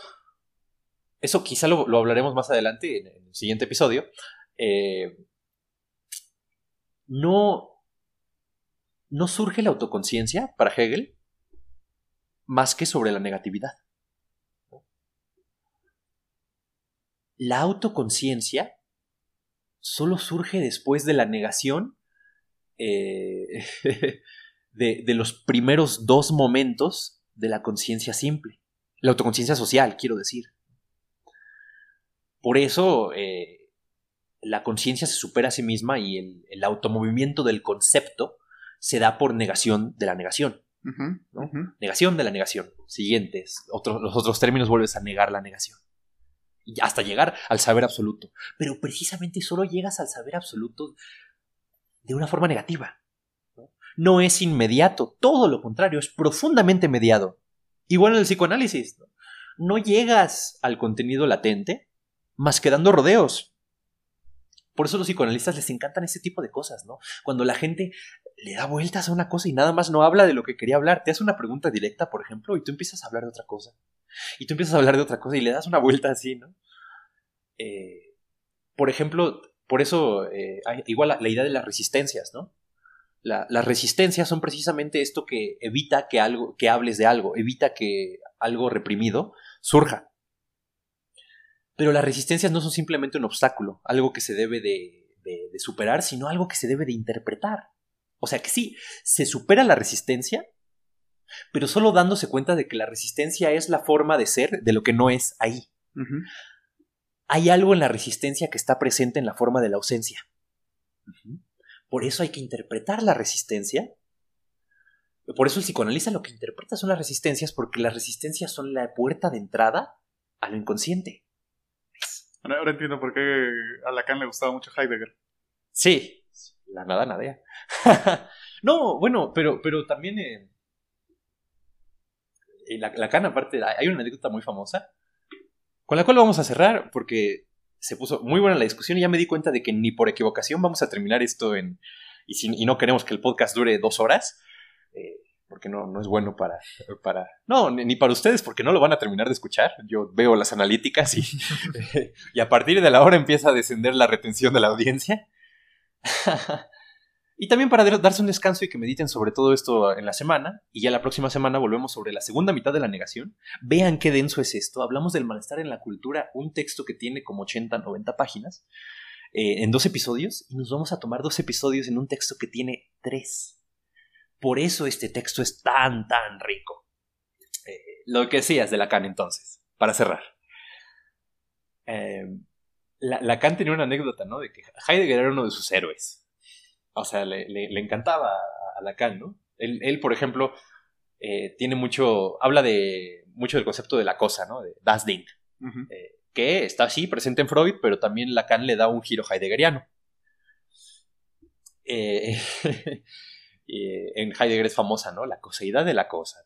eso quizá lo, hablaremos más adelante en, el siguiente episodio. Eh, no, no surge la autoconciencia para Hegel más que sobre la negatividad. La autoconciencia solo surge después de la negación eh, de, de, los primeros dos momentos de la conciencia simple. La autoconciencia social, quiero decir. Por eso eh, la conciencia se supera a sí misma y el, el automovimiento del concepto se da por negación de la negación. Negación de la negación. Siguientes. los otros términos vuelves a negar la negación. Y hasta llegar al saber absoluto. Pero precisamente solo llegas al saber absoluto de una forma negativa. No, es inmediato, todo lo contrario, es profundamente mediado. Igual en el psicoanálisis. no llegas al contenido latente más que dando rodeos. Por eso los psicoanalistas les encantan ese tipo de cosas, ¿no? Cuando la gente le da vueltas a una cosa y nada más no habla de lo que quería hablar. Te hace una pregunta directa, por ejemplo, y tú empiezas a hablar de otra cosa. Y tú empiezas a hablar de otra cosa y le das una vuelta así, ¿no? Eh, por ejemplo, por eso, eh, igual la, idea de las resistencias, ¿no? Las resistencias son precisamente esto que evita que, algo, que hables de algo, evita que algo reprimido surja. Pero las resistencias no son simplemente un obstáculo, algo que se debe de superar, sino algo que se debe de interpretar. O sea que sí, se supera la resistencia, pero solo dándose cuenta de que la resistencia es la forma de ser de lo que no es ahí. Hay algo en la resistencia que está presente en la forma de la ausencia. Por eso hay que interpretar la resistencia. Por eso el psicoanalista lo que interpreta son las resistencias, porque las resistencias son la puerta de entrada a lo inconsciente. Ahora, entiendo por qué a Lacan le gustaba mucho Heidegger. Sí, la nada nadea. no, bueno, pero, pero también eh, la, la cana, aparte, hay una anécdota muy famosa con la cual vamos a cerrar porque se puso muy buena la discusión y ya me di cuenta de que ni por equivocación vamos a terminar esto en. Y, si, y no queremos que el podcast dure dos horas. Eh, porque no, no es bueno para, para... No, ni para ustedes, porque no lo van a terminar de escuchar. Yo veo las analíticas y, y a partir de la hora empieza a descender la retención de la audiencia. y también para darse un descanso y que mediten sobre todo esto en la semana. Y ya la próxima semana volvemos sobre la segunda mitad de la negación. Vean qué denso es esto. Hablamos del malestar en la cultura, un texto que tiene como 80, 90 páginas, eh, en dos episodios. Y nos vamos a tomar dos episodios en un texto que tiene tres. Por eso este texto es tan, tan rico. Eh, lo que decías de Lacan entonces, para cerrar. Eh, Lacan tenía una anécdota, ¿no? De que Heidegger era uno de sus héroes. O sea, le, encantaba a Lacan, ¿no? Él, por ejemplo, eh, tiene mucho, habla de mucho del concepto de la cosa, ¿no? De Das Ding, que está así presente en Freud, pero también Lacan le da un giro heideggeriano. Eh, en Heidegger es famosa, ¿no? La coseidad de la cosa.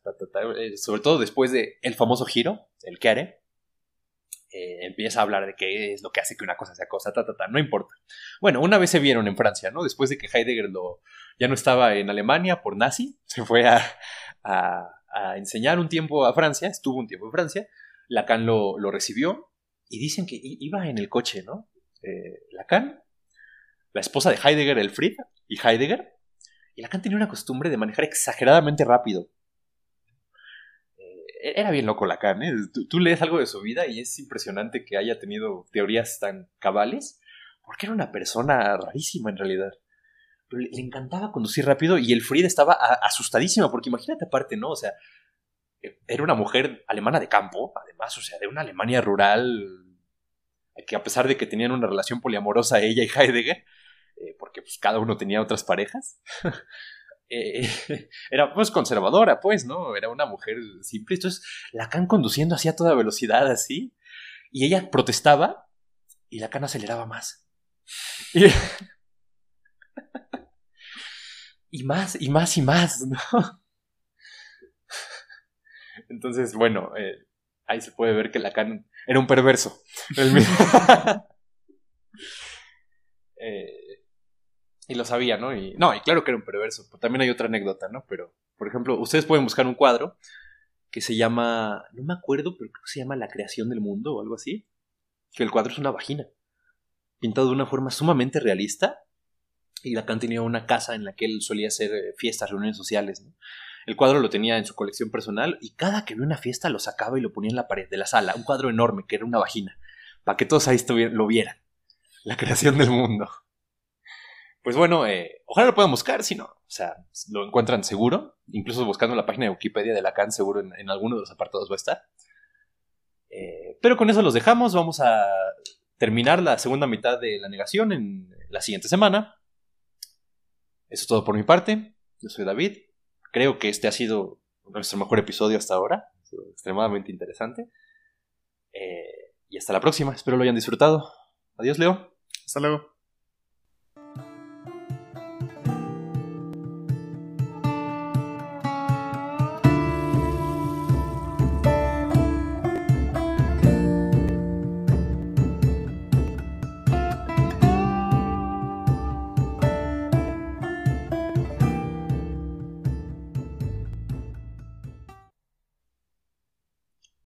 Eh, sobre todo después de el famoso giro, el Kere, eh, empieza a hablar de qué es lo que hace que una cosa sea cosa, ta, ta, ta, no importa. Bueno, una vez se vieron en Francia, ¿no? Después de que Heidegger lo, ya no estaba en Alemania por nazi, se fue a, enseñar un tiempo a Francia, estuvo un tiempo en Francia, Lacan lo, lo recibió y dicen que iba en el coche, ¿no? Eh, Lacan, la esposa de Heidegger, Elfried, y Heidegger, y Lacan tenía una costumbre de manejar exageradamente rápido. Eh, era bien loco Lacan, ¿eh? Tú, lees algo de su vida y es impresionante que haya tenido teorías tan cabales, porque era una persona rarísima en realidad. Pero le, encantaba conducir rápido y el Fried estaba asustadísima, porque imagínate aparte, ¿no? O sea, eh, era una mujer alemana de campo, además, o sea, de una Alemania rural, que a pesar de que tenían una relación poliamorosa ella y Heidegger, eh, porque pues cada uno tenía otras parejas. Eh, era pues conservadora, pues, ¿no? Era una mujer simple. Entonces, Lacan conduciendo así a toda velocidad, así. Y ella protestaba y Lacan aceleraba más. Y, más, y más, y más, ¿no? Entonces, bueno, eh, ahí se puede ver que Lacan era un perverso. eh, y lo sabía, ¿no? Y, no, y claro que era un perverso. También hay otra anécdota, ¿no? Pero, por ejemplo, ustedes pueden buscar un cuadro que se llama, no me acuerdo, pero creo que se llama La creación del mundo o algo así. Que el cuadro es una vagina. Pintado de una forma sumamente realista. Y Lacan tenía una casa en la que él solía hacer eh, fiestas, reuniones sociales, ¿no? El cuadro lo tenía en su colección personal y cada que había una fiesta lo sacaba y lo ponía en la pared de la sala. Un cuadro enorme que era una vagina. Para que todos ahí lo vieran. La creación del mundo pues bueno, eh, ojalá lo puedan buscar, si no, o sea, lo encuentran seguro, incluso buscando la página de Wikipedia de Lacan, seguro en, alguno de los apartados va a estar. Eh, pero con eso los dejamos, vamos a terminar la segunda mitad de la negación en la siguiente semana. Eso es todo por mi parte, yo soy David, creo que este ha sido nuestro mejor episodio hasta ahora, extremadamente interesante. Eh, y hasta la próxima, espero lo hayan disfrutado. Adiós, Leo. Hasta luego.